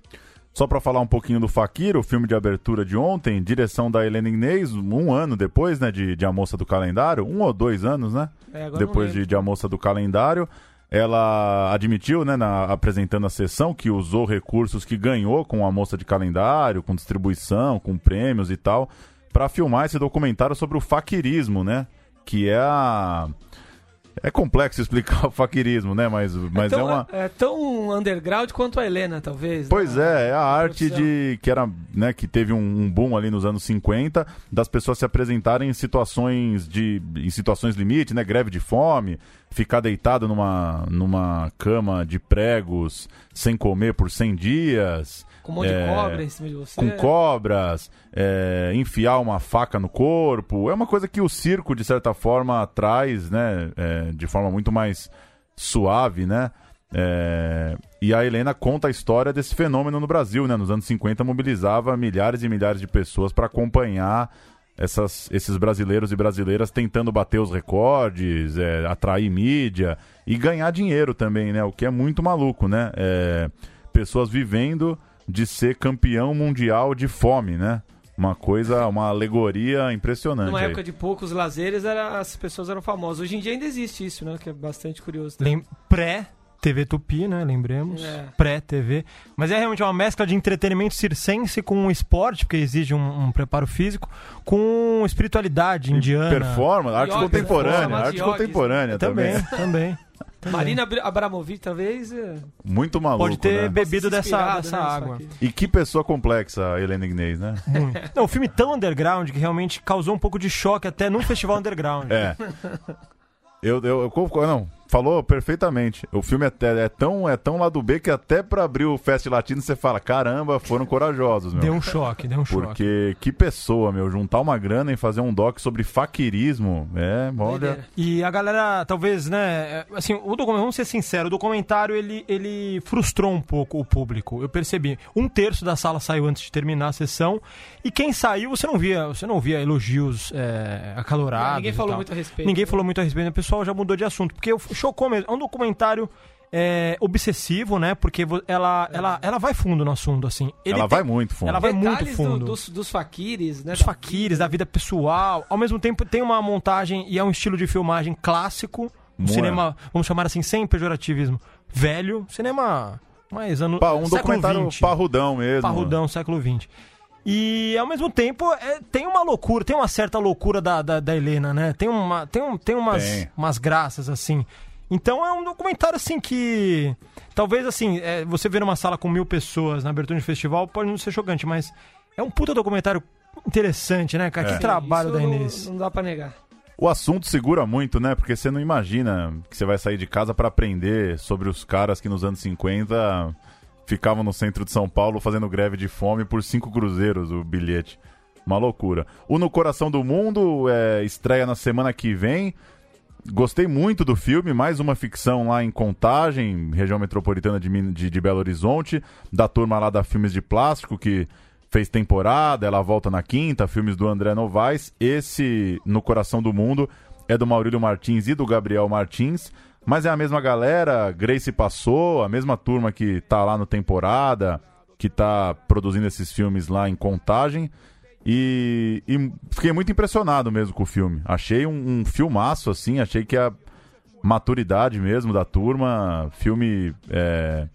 Só para falar um pouquinho do Fakir, o filme de abertura de ontem, direção da Helena Inês, um ano depois, né, de, de A Moça do Calendário, um ou dois anos, né? É, depois de, de A Moça do Calendário. Ela admitiu, né, na, apresentando a sessão, que usou recursos que ganhou com A Moça de Calendário, com distribuição, com prêmios e tal, para filmar esse documentário sobre o faquirismo, né? Que é a É complexo explicar o faquirismo, né? Mas, mas é, é tão, uma. é tão underground quanto a Helena, talvez. Pois né? é, é a arte de que era, né, que teve um, um boom ali nos anos 50 das pessoas se apresentarem em situações de em situações limite, né, greve de fome, ficar deitado numa numa cama de pregos sem comer por 100 dias, Com um monte é, de cobra em cima de você. com cobras, é, enfiar uma faca no corpo. É uma coisa que o circo, de certa forma, traz, né? é, de forma muito mais suave, né? É, e a Helena conta a história desse fenômeno no Brasil, né? Nos anos 50 mobilizava milhares e milhares de pessoas para acompanhar essas, esses brasileiros e brasileiras tentando bater os recordes, é, atrair mídia e ganhar dinheiro também, né? O que é muito maluco, né? É, pessoas vivendo de ser campeão mundial de fome, né? Uma coisa, uma alegoria impressionante. Numa aí. época de poucos lazeres, era, as pessoas eram famosas. Hoje em dia ainda existe isso, né? Que é bastante curioso. Lem- Pré-TV Tupi, né? Lembremos. É. Pré-TV. Mas é realmente uma mescla de entretenimento circense com esporte, porque exige um, um preparo físico, com espiritualidade indiana. Performance, arte Yoga, contemporânea, arte yogis, contemporânea também. Também, também. Também. Marina Abra- Abramovic, talvez. é, Muito maluco, Pode ter né? bebido dessa, dessa né, água. E que pessoa complexa a Helena Ignez, né? Muito. Não, um filme tão underground que realmente causou um pouco de choque até num festival underground. É. Eu, eu, eu não, falou perfeitamente. O filme é, até- é tão é tão lado B que até pra abrir o Fest Latino você fala, caramba, foram corajosos, meu. Deu um choque, deu um choque. Porque que pessoa, meu, juntar uma grana e fazer um doc sobre faquirismo, é, olha. E a galera, talvez, né? é, Assim, o documentário, vamos ser sinceros, o documentário ele, ele frustrou um pouco o público. Eu percebi. Um terço da sala saiu antes de terminar a sessão. E quem saiu, você não via, você não via elogios é, acalorados. Ninguém falou muito a respeito. Ninguém falou muito a respeito, o pessoal já mudou de assunto. Porque o- chocou mesmo. É um documentário é, obsessivo, né? Porque ela, ela, ela vai fundo no assunto, assim. Ele ela tem- vai muito fundo. ela vai muito Detalhes do- fundo. dos, dos faquires, né? Dos da faquires, da vida pessoal. Ao mesmo tempo, tem uma montagem e é um estilo de filmagem clássico. Um Muito. cinema, vamos chamar assim, sem pejorativismo. Velho. Cinema mais ano. Pa- um século documentário XX. parrudão mesmo. Parrudão, século XX. E ao mesmo tempo é, tem uma loucura, tem uma certa loucura da, da, da Helena, né? Tem, uma, tem, um, tem, umas, Tem. umas graças, assim. Então é um documentário assim que. Talvez assim, é, você ver numa sala com mil pessoas na abertura de festival pode não ser chocante, mas é um puta documentário interessante, né, cara? É. Que trabalho Isso da não- Inês. Não, dá pra negar. O assunto segura muito, né? Porque você não imagina que você vai sair de casa pra aprender sobre os caras que nos anos 50 ficavam no centro de São Paulo fazendo greve de fome por cinco cruzeiros o bilhete. Uma loucura. O No Coração do Mundo é, estreia na semana que vem. Gostei muito do filme, mais uma ficção lá em Contagem, região metropolitana de, de, de Belo Horizonte, da turma lá da Filmes de Plástico, que fez temporada, ela volta na quinta, filmes do André Novaes. Esse, No Coração do Mundo, é do Maurílio Martins e do Gabriel Martins, mas é a mesma galera, Grace passou, a mesma turma que tá lá no temporada, que tá produzindo esses filmes lá em Contagem. E, e fiquei muito impressionado mesmo com o filme. Achei um, um filmaço, assim, achei que a maturidade mesmo da turma, filme. é,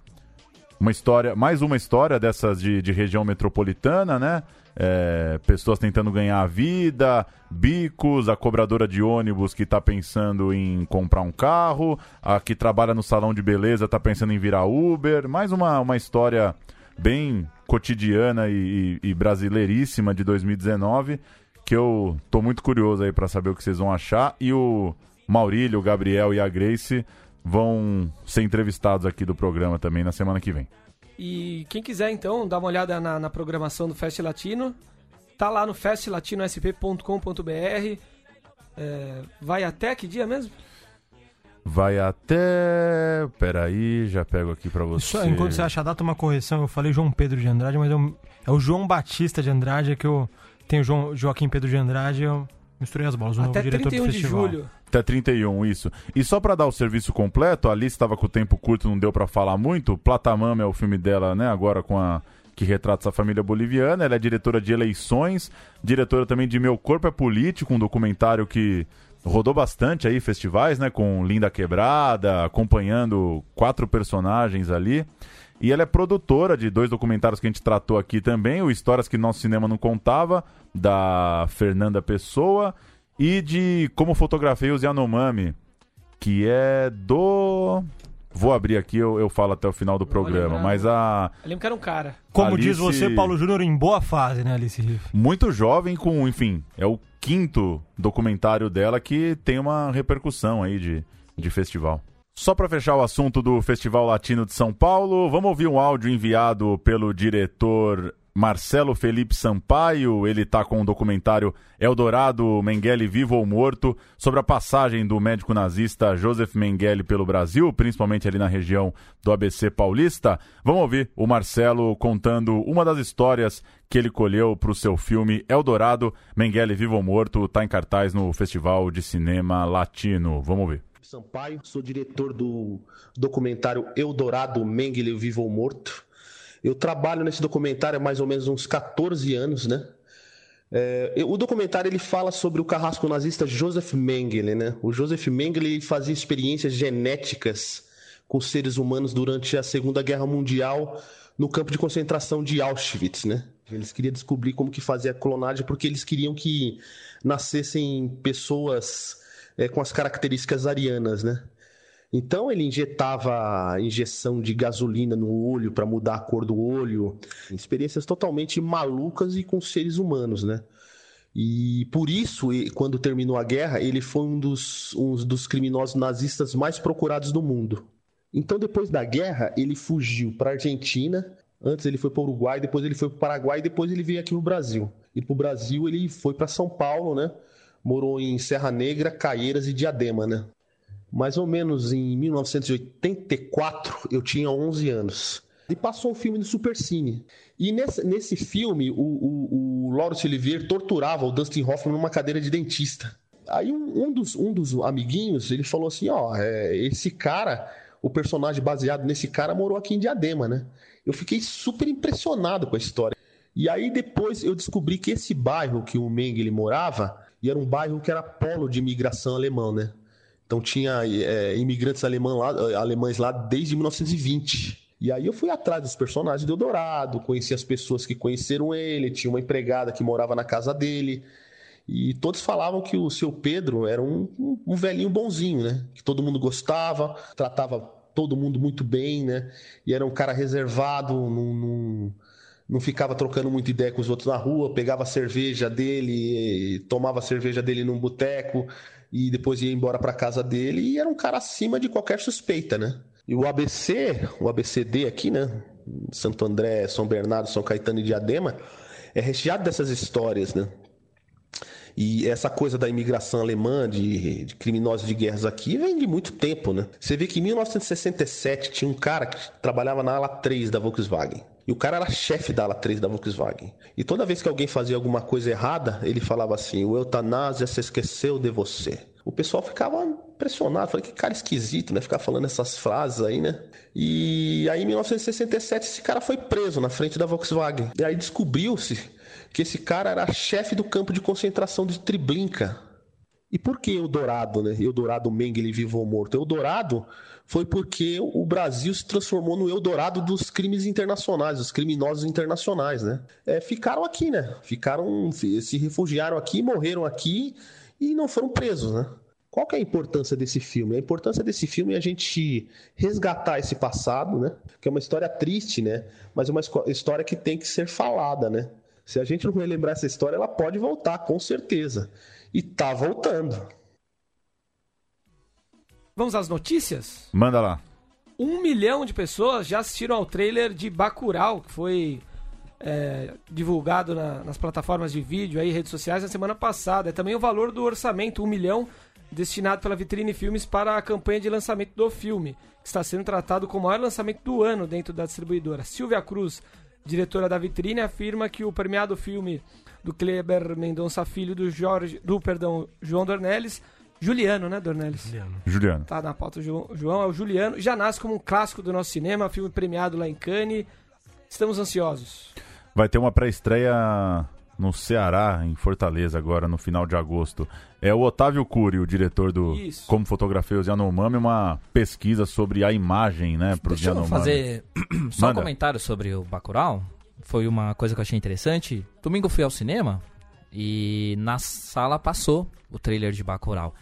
uma história, mais uma história dessas de, de região metropolitana, né? É, pessoas tentando ganhar a vida, bicos, a cobradora de ônibus que tá pensando em comprar um carro, a que trabalha no salão de beleza tá pensando em virar Uber, mais uma, uma história bem cotidiana e, e- e brasileiríssima de 2019, que eu tô muito curioso aí pra saber o que vocês vão achar. E o Maurílio, o Gabriel e a Grace vão ser entrevistados aqui do programa também na semana que vem. E quem quiser, então, dar uma olhada na, na programação do Fest Latino, tá lá no festlatino.sp.com.br. É, vai até que dia mesmo? Vai até. Peraí, já pego aqui pra você. Só enquanto você acha a data, uma correção. Eu falei João Pedro de Andrade, mas é o, é o João Batista de Andrade, é que eu tenho o João, Joaquim Pedro de Andrade, eu misturei as bolas. O novo até diretor 31 do de festival. julho. Até 31, isso. E só pra dar o serviço completo, a Alice estava com o tempo curto, não deu pra falar muito. Platamama é o filme dela, né, agora com a que retrata essa família boliviana. Ela é diretora de eleições, diretora também de Meu Corpo é Político, um documentário que rodou bastante aí festivais, né, com Linda Quebrada, acompanhando quatro personagens ali. E ela é produtora de dois documentários que a gente tratou aqui também, o Histórias que Nosso Cinema Não Contava, da Fernanda Pessoa, e de Como Fotografei os Yanomami, que é do. Vou abrir aqui, eu, eu falo até o final do programa, mas a. Eu lembro que era um cara. Como Alice- diz você, Paulo Júnior, em boa fase, né, Alice Riff? muito jovem com, enfim, é o quinto documentário dela que tem uma repercussão aí de, de festival. Só para fechar o assunto do Festival Latino de São Paulo, vamos ouvir um áudio enviado pelo diretor Marcelo Felipe Sampaio. Ele está com o documentário Eldorado, Mengele Vivo ou Morto, sobre a passagem do médico nazista Joseph Mengele pelo Brasil, principalmente ali na região do ABC paulista. Vamos ouvir o Marcelo contando uma das histórias que ele colheu para o seu filme Eldorado, Mengele Vivo ou Morto, está em cartaz no Festival de Cinema Latino. Vamos ouvir. Sampaio, sou diretor do documentário Eldorado, Mengele Vivo ou Morto. Eu trabalho nesse documentário há mais ou menos uns 14 anos, né? É, o documentário ele fala sobre o carrasco nazista Joseph Mengele, né? O Joseph Mengele ele fazia experiências genéticas com seres humanos durante a Segunda Guerra Mundial no campo de concentração de Auschwitz, né? Eles queriam descobrir como que fazia a clonagem porque eles queriam que nascessem pessoas é, com as características arianas, né? Então ele injetava injeção de gasolina no olho para mudar a cor do olho, experiências totalmente malucas e com seres humanos, né? E por isso, quando terminou a guerra, ele foi um dos, um dos criminosos nazistas mais procurados do mundo. Então, depois da guerra, ele fugiu para a Argentina. Antes ele foi para o Uruguai, depois ele foi para o Paraguai, depois ele veio aqui no Brasil. E para o Brasil ele foi para São Paulo, né? Morou em Serra Negra, Caieiras e Diadema, né? Mais ou menos em 1984, eu tinha 11 anos. E passou um filme no Supercine. E nesse, nesse filme, o, o, o Laurence Olivier torturava o Dustin Hoffman numa cadeira de dentista. Aí um, um dos, um dos amiguinhos, ele falou assim, ó, é, esse cara, o personagem baseado nesse cara morou aqui em Diadema, né? Eu fiquei super impressionado com a história. E aí depois eu descobri que esse bairro que o Mengele morava, e era um bairro que era polo de imigração alemã, né? Então tinha é, imigrantes alemã lá, alemães lá desde 1920. E aí eu fui atrás dos personagens do Eldorado, conheci as pessoas que conheceram ele, tinha uma empregada que morava na casa dele. E todos falavam que o seu Pedro era um, um- velhinho bonzinho, né? Que todo mundo gostava, tratava todo mundo muito bem, né? E era um cara reservado, não, não, ficava trocando muita ideia com os outros na rua, pegava a cerveja dele, tomava a cerveja dele num boteco e depois ia embora para casa dele e era um cara acima de qualquer suspeita, né? E o ABC, o ABCD aqui, né? Santo André, São Bernardo, São Caetano e Diadema, é recheado dessas histórias, né? E essa coisa da imigração alemã, de, de criminosos de guerras aqui, vem de muito tempo, né? Você vê que em 1967 tinha um cara que trabalhava na ala 3 da Volkswagen. E o cara era chefe da ala 3 da Volkswagen. E toda vez que alguém fazia alguma coisa errada, ele falava assim: o eutanásia se esqueceu de você. O pessoal ficava impressionado, falei que cara esquisito, né? Ficar falando essas frases aí, né? E aí em 1967 esse cara foi preso na frente da Volkswagen. E aí descobriu-se que esse cara era chefe do campo de concentração de Treblinka. E por que Eldorado, né? Eldorado Mengele vivo ou morto? Eldorado foi porque o Brasil se transformou no Eldorado dos crimes internacionais, dos criminosos internacionais, né? É, ficaram aqui, né? Ficaram, se refugiaram aqui, morreram aqui e não foram presos, né? Qual que é a importância desse filme? A importância desse filme é a gente resgatar esse passado, né? Que é uma história triste, né? Mas é uma história que tem que ser falada, né? Se a gente não relembrar essa história, ela pode voltar, com certeza. E tá voltando. Vamos às notícias? Manda lá. Um milhão de pessoas já assistiram ao trailer de Bacurau, que foi é, divulgado na- nas plataformas de vídeo e redes sociais na semana passada. É também o valor do orçamento, um milhão, destinado pela Vitrine Filmes para a campanha de lançamento do filme, que está sendo tratado como o maior lançamento do ano dentro da distribuidora. Silvia Cruz, diretora da Vitrine, afirma que o premiado filme do Kleber Mendonça Filho, do, Jorge, do perdão, João Dornelles, Juliano, né, Dornelles? Juliano. Tá na pauta, João, João é o Juliano. Já nasce como um clássico do nosso cinema, filme premiado lá em Cannes. Estamos ansiosos. Vai ter uma pré-estreia no Ceará, em Fortaleza, agora no final de agosto. É o Otávio Cury, o diretor do Isso. Como Fotografei os Yanomami, uma pesquisa sobre a imagem, né, para os Deixa eu Yanomami. fazer só Manda. um comentário sobre o Bacurau. Foi uma coisa que eu achei interessante. Domingo eu fui ao cinema e na sala passou o trailer de Bacurau.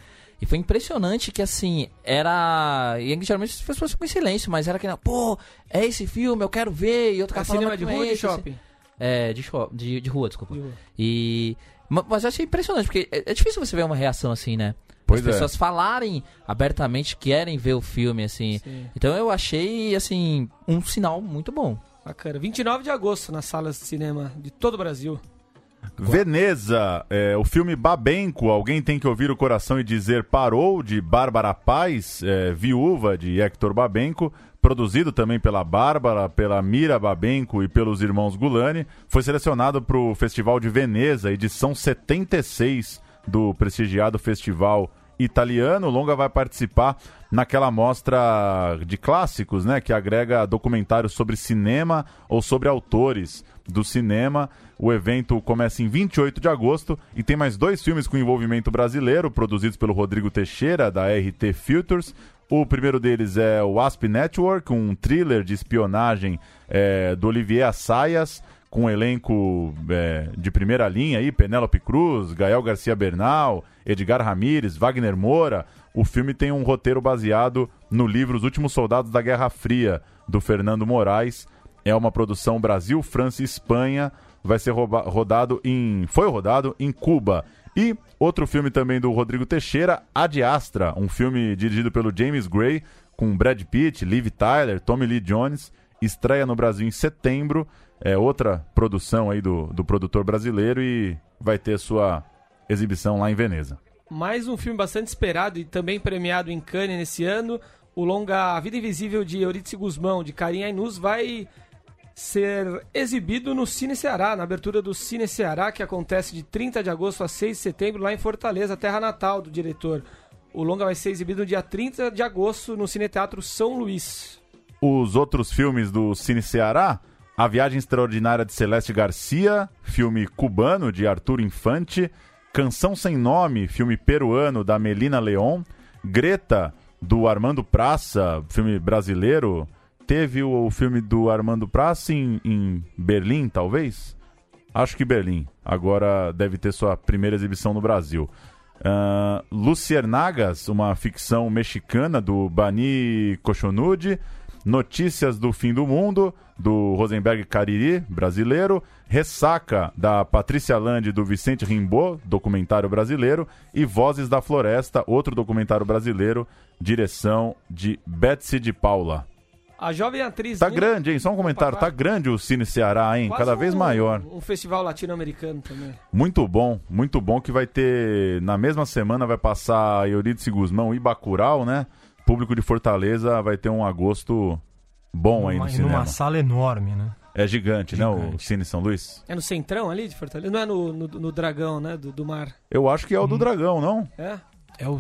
E foi impressionante que, assim, era. E geralmente as pessoas ficam em silêncio, mas era que, pô, é esse filme, eu quero ver. E outro cara É falando cinema de "Não é rua ou de esse, esse." shopping? É, de, de, de rua, desculpa. De rua. E. ma- Mas eu achei impressionante, porque é, é difícil você ver uma reação assim, né? Pois As é. pessoas falarem abertamente que querem ver o filme, assim. Sim. Então eu achei, assim, um sinal muito bom. Bacana. 29 de agosto nas salas de cinema de todo o Brasil. Veneza, é, o filme Babenco, Alguém Tem Que Ouvir o Coração e Dizer Parou, de Bárbara Paz, é, viúva de Hector Babenco, produzido também pela Bárbara, pela Mira Babenco e pelos irmãos Gulani, foi selecionado para o Festival de Veneza, edição 76 do prestigiado Festival Italiano. O Longa vai participar naquela mostra de clássicos, né, que agrega documentários sobre cinema ou sobre autores do cinema. O evento começa em 28 de agosto e tem mais dois filmes com envolvimento brasileiro, produzidos pelo Rodrigo Teixeira, da RT Filters. O primeiro deles é o Asp Network, um thriller de espionagem é, do Olivier Assayas, com um elenco é, de primeira linha aí, Penélope Cruz, Gael Garcia Bernal, Edgar Ramírez, Wagner Moura. O filme tem um roteiro baseado no livro Os Últimos Soldados da Guerra Fria, do Fernando Moraes. É uma produção Brasil, França e Espanha. Vai ser rodado em. Foi rodado em Cuba. E outro filme também do Rodrigo Teixeira, Ad Astra, um filme dirigido pelo James Gray, com Brad Pitt, Liv Tyler, Tommy Lee Jones. Estreia no Brasil em setembro. É outra produção aí do, do produtor brasileiro e vai ter sua exibição lá em Veneza. Mais um filme bastante esperado e também premiado em Cannes nesse ano. O longa A Vida Invisível de Eurídice Guzmão, de Karim Ainus, vai ser exibido no Cine Ceará, na abertura do Cine Ceará, que acontece de 30 de agosto a 6 de setembro, lá em Fortaleza, terra natal do diretor. O longa vai ser exibido no dia 30 de agosto no Cine Teatro São Luís. Os outros filmes do Cine Ceará, A Viagem Extraordinária de Celeste Garcia, filme cubano de Arthur Infante, Canção Sem Nome, filme peruano da Melina Leon, Greta, do Armando Praça, filme brasileiro. Teve o, o filme do Armando Praça em, em Berlim, talvez? Acho que Berlim. Agora deve ter sua primeira exibição no Brasil. Uh, Luciérnagas, uma ficção mexicana do Bani Cochonude. Notícias do Fim do Mundo, do Rosenberg Cariri, brasileiro. Ressaca, da Patrícia Lande, do Vicente Rimbaud, documentário brasileiro. E Vozes da Floresta, outro documentário brasileiro, direção de Betsy de Paula. A jovem atriz. Tá Nina- grande, hein? Só um comentário. Opa, Tá grande o Cine Ceará, hein? Cada vez um- maior. Um festival latino-americano também. Muito bom, muito bom que vai ter. Na mesma semana vai passar Eurídice Guzmão e Bacurau, né? Público de Fortaleza vai ter um agosto bom aí no Numa, cinema. numa sala enorme, né? É gigante, né? O Gigante. Cine São Luís. É no centrão ali de Fortaleza? Não é no, no, no Dragão, né? Do, do mar. Eu acho que é o do Hum. Dragão, não? É? É o.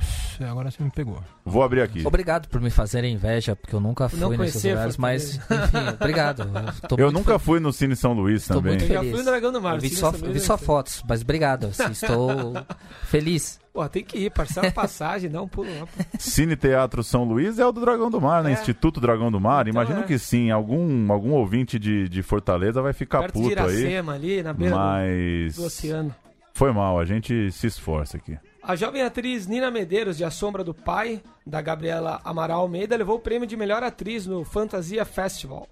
Agora você me pegou. Vou abrir aqui. Obrigado por me fazerem inveja, porque eu nunca fui Não nesses lugares, mas, enfim, obrigado. Eu muito nunca fui no Cine São Luís Tô também. muito Eu já feliz. fui no Dragão do Mar. Eu vi só, eu vi eu só fotos, mas obrigado. assim, estou feliz. Pô, tem que ir, parcela a passagem, um pulo lá. Cine Teatro São Luís é o do Dragão do Mar, né? É. Instituto Dragão do Mar. Então Imagino é. que sim. Algum, algum ouvinte de, de Fortaleza vai ficar Perto de puto aí. Iracema, ali, na beira do- Mas. do oceano. Foi mal, a gente se esforça aqui. A jovem atriz Nina Medeiros, de A Sombra do Pai, da Gabriela Amaral Almeida, levou o prêmio de melhor atriz no Fantasia Festival,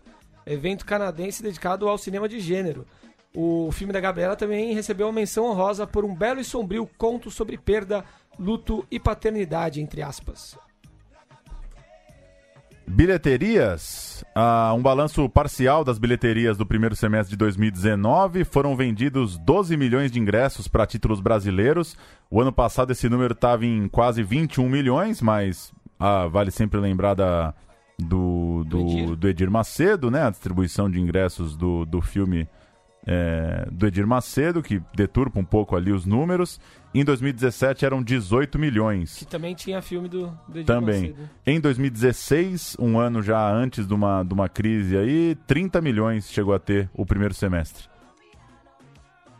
evento canadense dedicado ao cinema de gênero. O filme da Gabriela também recebeu uma menção honrosa por um belo e sombrio conto sobre perda, luto e paternidade, entre aspas. Bilheterias. Ah, um balanço parcial das bilheterias do primeiro semestre de 2019. Foram vendidos 12 milhões de ingressos para títulos brasileiros. O ano passado esse número estava em quase 21 milhões, mas ah, vale sempre lembrar da, do, Do Edir. do, do Edir Macedo, né? A distribuição de ingressos do, do filme é, do Edir Macedo, que deturpa um pouco ali os números. Em 2017 eram 18 milhões. Que também tinha filme do, do Edir Também. Macedo. Em 2016, um ano já antes de uma, de uma crise aí, 30 milhões chegou a ter o primeiro semestre.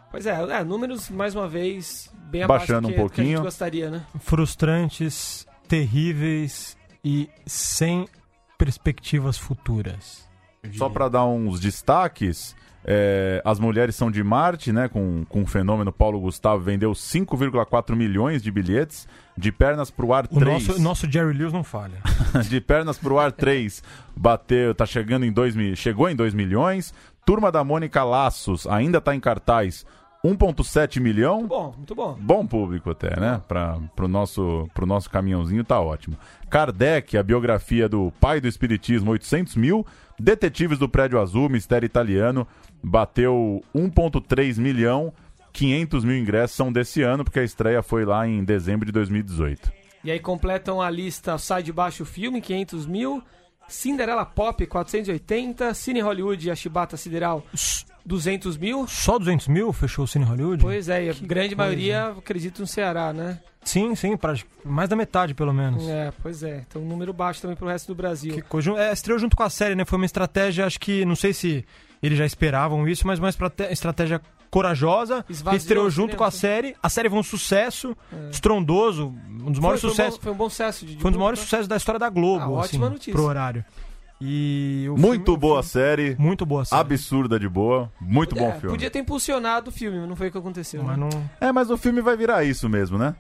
Pois é, é, números, mais uma vez, bem Baixando abaixo do um que, do que a gente pouquinho. gostaria, né? Frustrantes, terríveis e sem perspectivas futuras. Só para dar uns destaques, É, as mulheres são de Marte, né? Com, com o fenômeno Paulo Gustavo vendeu 5,4 milhões de bilhetes. De pernas pro ar O 3. nosso, nosso Jerry Lewis não falha. de pernas pro ar 3 bateu, tá chegando em 2 mil, chegou em 2 milhões. Turma da Mônica Laços ainda tá em cartaz 1.7 milhão. Bom, muito bom. Bom público até, né? Para pro nosso pro nosso caminhãozinho tá ótimo. Kardec, a biografia do pai do espiritismo, 800 mil. Detetives do Prédio Azul, Mistério Italiano, bateu 1.3 milhão. 500 mil ingressos são desse ano, porque a estreia foi lá em dezembro de 2018. E aí completam a lista Sai de Baixo Filme, 500 mil. Cinderela Pop, 480. Cine Hollywood, a Chibata Sideral, 200 mil. Só 200 mil fechou o Cine Hollywood? Pois é, e a grande coisa. maioria, acredito, no Ceará, né? Sim, sim, pra, mais da metade pelo menos. É, pois é. Então, um número baixo também pro resto do Brasil. Que coisa- é, estreou junto com a série, né? Foi uma estratégia, acho que, não sei se eles já esperavam isso, mas uma estratégia corajosa, que Esvaziou estreou junto com a série. A série foi um sucesso, estrondoso, um dos maiores foi, sucessos. Foi um bom, foi um bom sucesso. De, de Foi um dos maiores público, sucessos da história da Globo, Ah, assim, ótima notícia. pro horário. E o Muito filme- boa série, Muito boa série. absurda de boa, muito né? bom É, filme. Podia ter impulsionado o filme, mas não foi o que aconteceu. Mas né? não... É, mas o filme vai virar isso mesmo, né?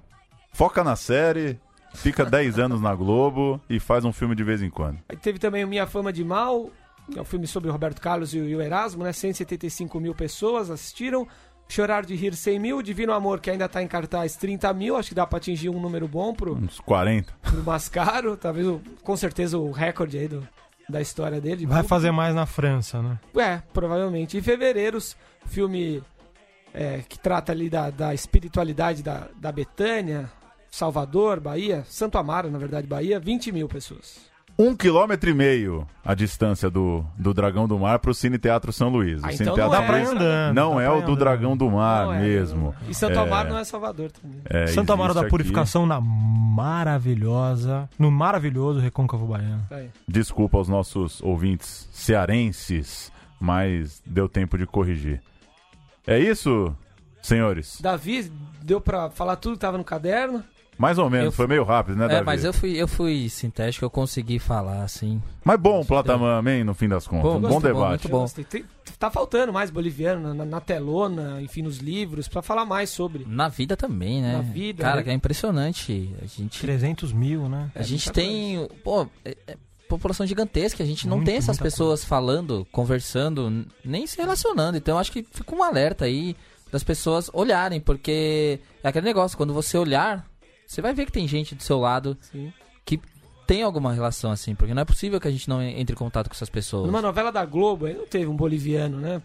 Foca na série, fica 10 anos na Globo e faz um filme de vez em quando. Aí teve também o Minha Fama de Mal, que é um filme sobre o Roberto Carlos e o, Erasmo, né? 175 mil pessoas assistiram. Chorar de Rir 100 mil. Divino Amor, que ainda tá em cartaz, 30 mil. Acho que dá pra atingir um número bom pro, Uns 40. pro Mascaro. Talvez, com certeza, o recorde aí do, da história dele. de Vai público. fazer mais na França, né? É, provavelmente. Em fevereiros, filme é, que trata ali da, da espiritualidade da, da Betânia, Salvador, Bahia, Santo Amaro, na verdade, Bahia, 20 mil pessoas. Um quilômetro e meio a distância do, do Dragão do Mar pro Cine Teatro São Luís. Ah, o Cine então Teatro não Dá pra ir essa, andando. não dá é o do. Dragão do Mar Não é, mesmo. E Santo É, Amaro não é Salvador também. é, Santo Amaro da existe aqui. Purificação na maravilhosa, no maravilhoso Recôncavo Baiano. Aí. Desculpa aos nossos ouvintes cearenses, mas deu tempo de corrigir. É isso, senhores? Davi, deu pra falar tudo que tava no caderno. Mais ou menos, Eu foi meio rápido, né, É, Davi? mas eu fui, eu fui sintético, eu consegui falar, assim. Mas bom, Platamama, hein, no fim das contas. Bom, um bom bom, debate. bom. Tem- tá faltando mais boliviano na, na telona, enfim, nos livros, pra falar mais sobre. Na vida também, né? Na vida, Cara, né? que é impressionante. A gente, 300 mil, né? a gente tem. Pô, é- é população gigantesca. A gente não Muito, tem essas pessoas falando, conversando, nem se relacionando. Então acho que fica um alerta aí das pessoas olharem, porque é aquele negócio, quando você olhar, você vai ver que tem gente do seu lado Sim. que tem alguma relação assim, porque não é possível que a gente não entre em contato com essas pessoas. Numa novela da Globo, aí não teve um boliviano, né?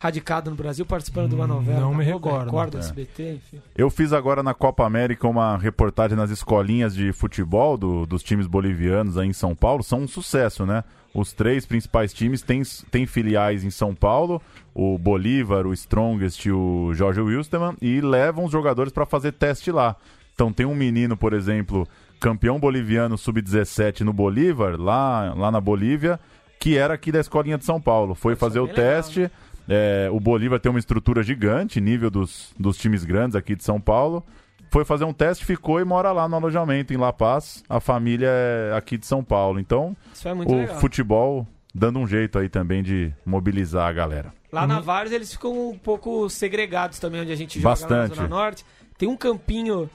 Radicado no Brasil, participando de uma Hum, novela. não me Globo, recordo. Record, É. SBT, enfim. Eu fiz agora na Copa América uma reportagem nas escolinhas de futebol do- dos times bolivianos aí em São Paulo. São um sucesso, né? Os três principais times têm, têm filiais em São Paulo, o Bolívar, o Strongest e o Jorge Wilstermann, e levam os jogadores para fazer teste lá. Então tem um menino, por exemplo, campeão boliviano sub-17 no Bolívar, lá, lá na Bolívia, que era aqui da escolinha de São Paulo. Foi Isso é fazer o bem legal, teste. É, o Bolívar tem uma estrutura gigante, nível dos, dos times grandes aqui de São Paulo. Foi fazer um teste, ficou e mora lá no alojamento em La Paz. A família é aqui de São Paulo. Então, Isso é muito o legal. futebol dando um jeito aí também de mobilizar a galera. Lá na Várzea eles ficam um pouco segregados também, onde a gente joga lá Bastante. na Zona Norte. Tem um campinho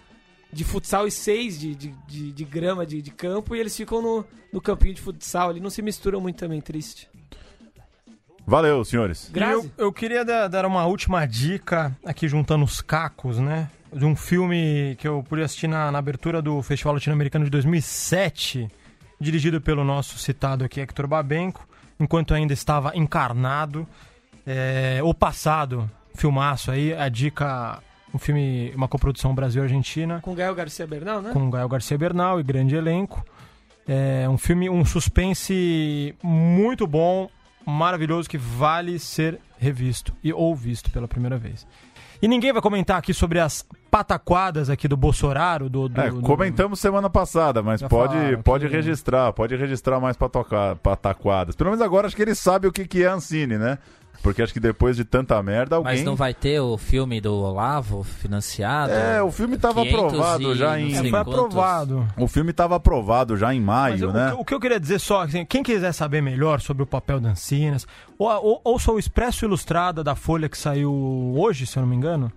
de futsal e seis de, de, de, de grama de, de campo e eles ficam no, no campinho de futsal ali, não se misturam muito também, triste. Valeu, senhores. Eu, eu queria dar, dar uma última dica aqui juntando os cacos, né? De um filme que eu pude assistir na, na abertura do Festival Latino-Americano de 2007, dirigido pelo nosso citado aqui Hector Babenco, enquanto ainda estava encarnado. É, o Passado, filmaço aí, a dica, um filme, uma coprodução Brasil-Argentina Com Gael Garcia Bernal, né? com Gael Garcia Bernal e grande elenco. É um filme, um suspense muito bom, maravilhoso, que vale ser revisto e ou visto pela primeira vez. E ninguém vai comentar aqui sobre as pataquadas aqui do Bolsonaro, do... do- É, do- comentamos semana passada, mas Já pode, falaram pode que- registrar, pode registrar mais pataquadas. Pelo menos agora acho que ele sabe o que, que é Ancine, né? Porque acho que depois de tanta merda, alguém. Mas não vai ter o filme do Olavo financiado? É, o filme tava 500 aprovado já em- É, foi aprovado. O filme estava aprovado já em Mas maio, o, né? que- o que eu queria dizer só, assim, quem quiser saber melhor sobre o papel da Ancinas, ou, ou, ouça o Expresso Ilustrada da Folha que saiu hoje, se eu não me engano.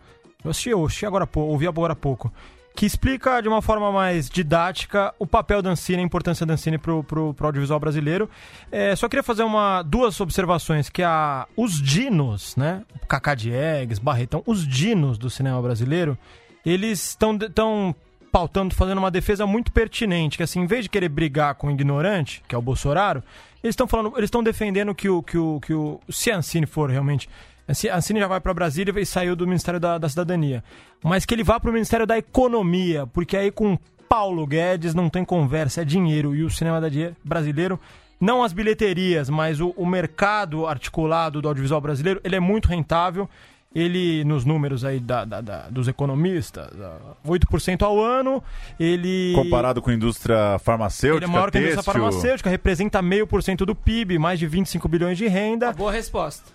Eu assisti, eu assisti agora há pouco, ouvi agora há pouco. Que explica de uma forma mais didática o papel da Ancine, a importância da Ancine pro, pro audiovisual brasileiro. É, só queria fazer uma, duas observações, que a, os dinos, né? Cacá Diegues, Barretão, os dinos do cinema brasileiro, eles estão tão pautando, fazendo uma defesa muito pertinente, que assim, em vez de querer brigar com o ignorante, que é o Bolsonaro, eles estão falando, eles estão defendendo que o, que o, que o, se a Ancine for realmente, a Ancine já vai para Brasília e saiu do Ministério da, da Cidadania, mas que ele vá para o Ministério da Economia, porque aí com Paulo Guedes não tem conversa, é dinheiro e o cinema brasileiro não as bilheterias, mas o, o mercado articulado do audiovisual brasileiro, ele é muito rentável. Ele, nos números aí da, da- da- dos economistas, ah, 8% ao ano, ele... Comparado com a indústria farmacêutica, Ele é maior que a indústria farmacêutica, representa meio por cento do PIB, mais de 25 bilhões de renda. Boa resposta.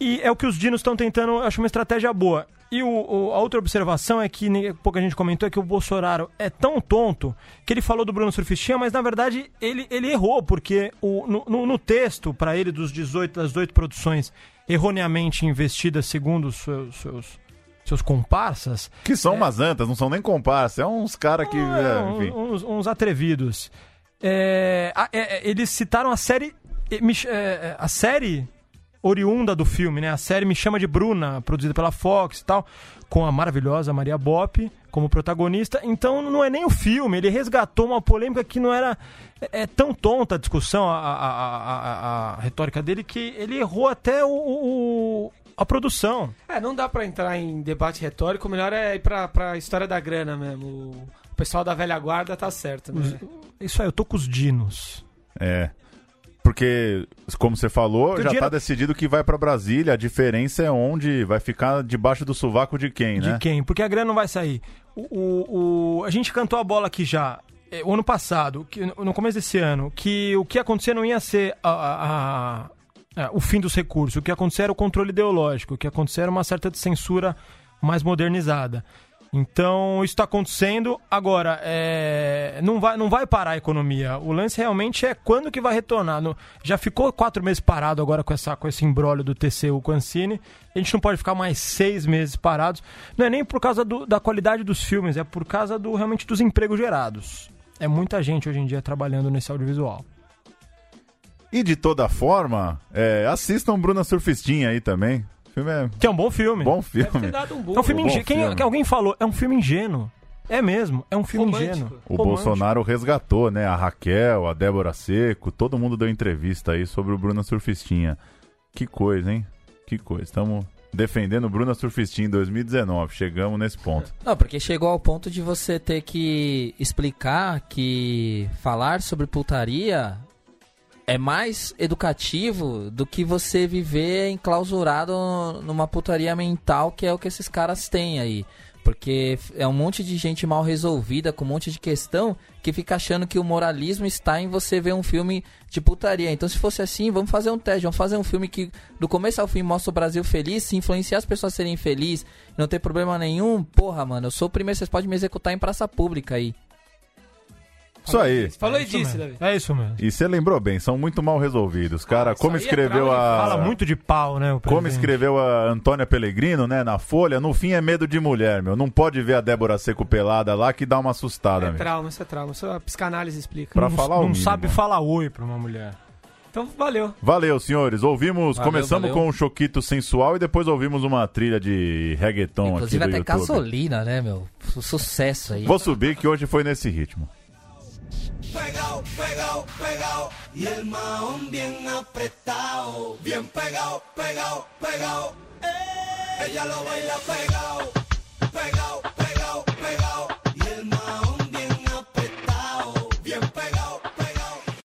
E é o que os dinos estão tentando, eu acho uma estratégia boa. E o- o- a outra observação é que pouca gente comentou é que o Bolsonaro é tão tonto que ele falou do Bruno Surfistinha, mas na verdade ele, ele errou, porque o- no, no- no texto, para ele, dos 18, das 18 produções erroneamente investidas segundo os seus, seus, seus comparsas, Que são umas antas, não são nem comparsas. É uns caras que. ah, é, enfim. uns, uns atrevidos. É, é, é, eles citaram a série. é, é, é, a série oriunda do filme, né? A série Me Chama de Bruna, produzida pela Fox e tal, com a maravilhosa Maria Bopp como protagonista. Então não é nem o filme, ele resgatou uma polêmica que não era. É, é tão tonta a discussão, a, a- a- a- a retórica dele, que ele errou até o- o- a produção. É, não dá pra entrar em debate retórico, o melhor é ir pra, pra história da grana mesmo. O pessoal da velha guarda tá certo, né? Isso aí, eu tô com os dinos. É. Porque, como você falou, já dinheiro- tá decidido que vai pra Brasília. A diferença é onde vai ficar debaixo do sovaco de quem, De né? quem? Porque a grana não vai sair. O, o- o- a gente cantou a bola aqui já, eh, o ano passado, que, no começo desse ano, que o que ia acontecer não ia ser a- a- a- a- o fim dos recursos. O que ia acontecer era o controle ideológico. O que ia acontecer era uma certa censura mais modernizada. Então, isso está acontecendo. Agora, é, não, vai, não vai parar a economia. O lance realmente é quando que vai retornar. No- já ficou quatro meses parado agora com, essa, com esse embrólio do TCU com a Ancine. A gente não pode ficar mais seis meses parados. Não é nem por causa do- da qualidade dos filmes, é por causa do realmente dos empregos gerados. É muita gente hoje em dia trabalhando nesse audiovisual. E de toda forma, é, assistam Bruna Surfistinha aí também. Filme é Que é um bom filme. bom Deve ter filme. dado um boom. É um filme Bom ingênuo. Quem, filme. que alguém falou, é um filme ingênuo. É mesmo, é um filme Romântico. ingênuo. O Romântico. Bolsonaro resgatou, né? A Raquel, a Débora Seco, todo mundo deu entrevista aí sobre o Bruna Surfistinha. Que coisa, hein? Que coisa. Estamos defendendo o Bruna Surfistinha em 2019. Chegamos nesse ponto. Não, porque chegou ao ponto de você ter que explicar que falar sobre putaria é mais educativo do que você viver enclausurado numa putaria mental que é o que esses caras têm aí. Porque é um monte de gente mal resolvida, com um monte de questão, que fica achando que o moralismo está em você ver um filme de putaria. Então, se fosse assim, vamos fazer um teste, vamos fazer um filme que do começo ao fim mostra o Brasil feliz, se influenciar as pessoas a serem felizes, não ter problema nenhum. Porra, mano, eu sou o primeiro, vocês podem me executar em praça pública aí. Isso aí. Falou É e disse, mesmo. Davi. É isso mesmo. E você lembrou bem, são muito mal resolvidos. Cara, Ah, como é escreveu de a. Fala muito de pau, né? o Como escreveu a Antônia Pellegrino, né, na Folha, no fim é medo de mulher, meu. Não pode ver a Débora Seco pelada lá que dá uma assustada, É meu. trauma, isso é trauma. Isso a psicanálise explica. Pra não, falar o Não mínimo. sabe falar oi pra uma mulher. Então, valeu. Valeu, senhores. Ouvimos, Valeu, começamos valeu. com um choquito sensual e depois ouvimos uma trilha de reggaeton Inclusive aqui do até YouTube. gasolina, né, meu? Su- Sucesso aí. Vou subir que hoje foi nesse ritmo. pegado, pegado, pegado. Y el mahón bien apretado. Bien pegado, pegado, pegado. Ella lo baila pegado, pegado.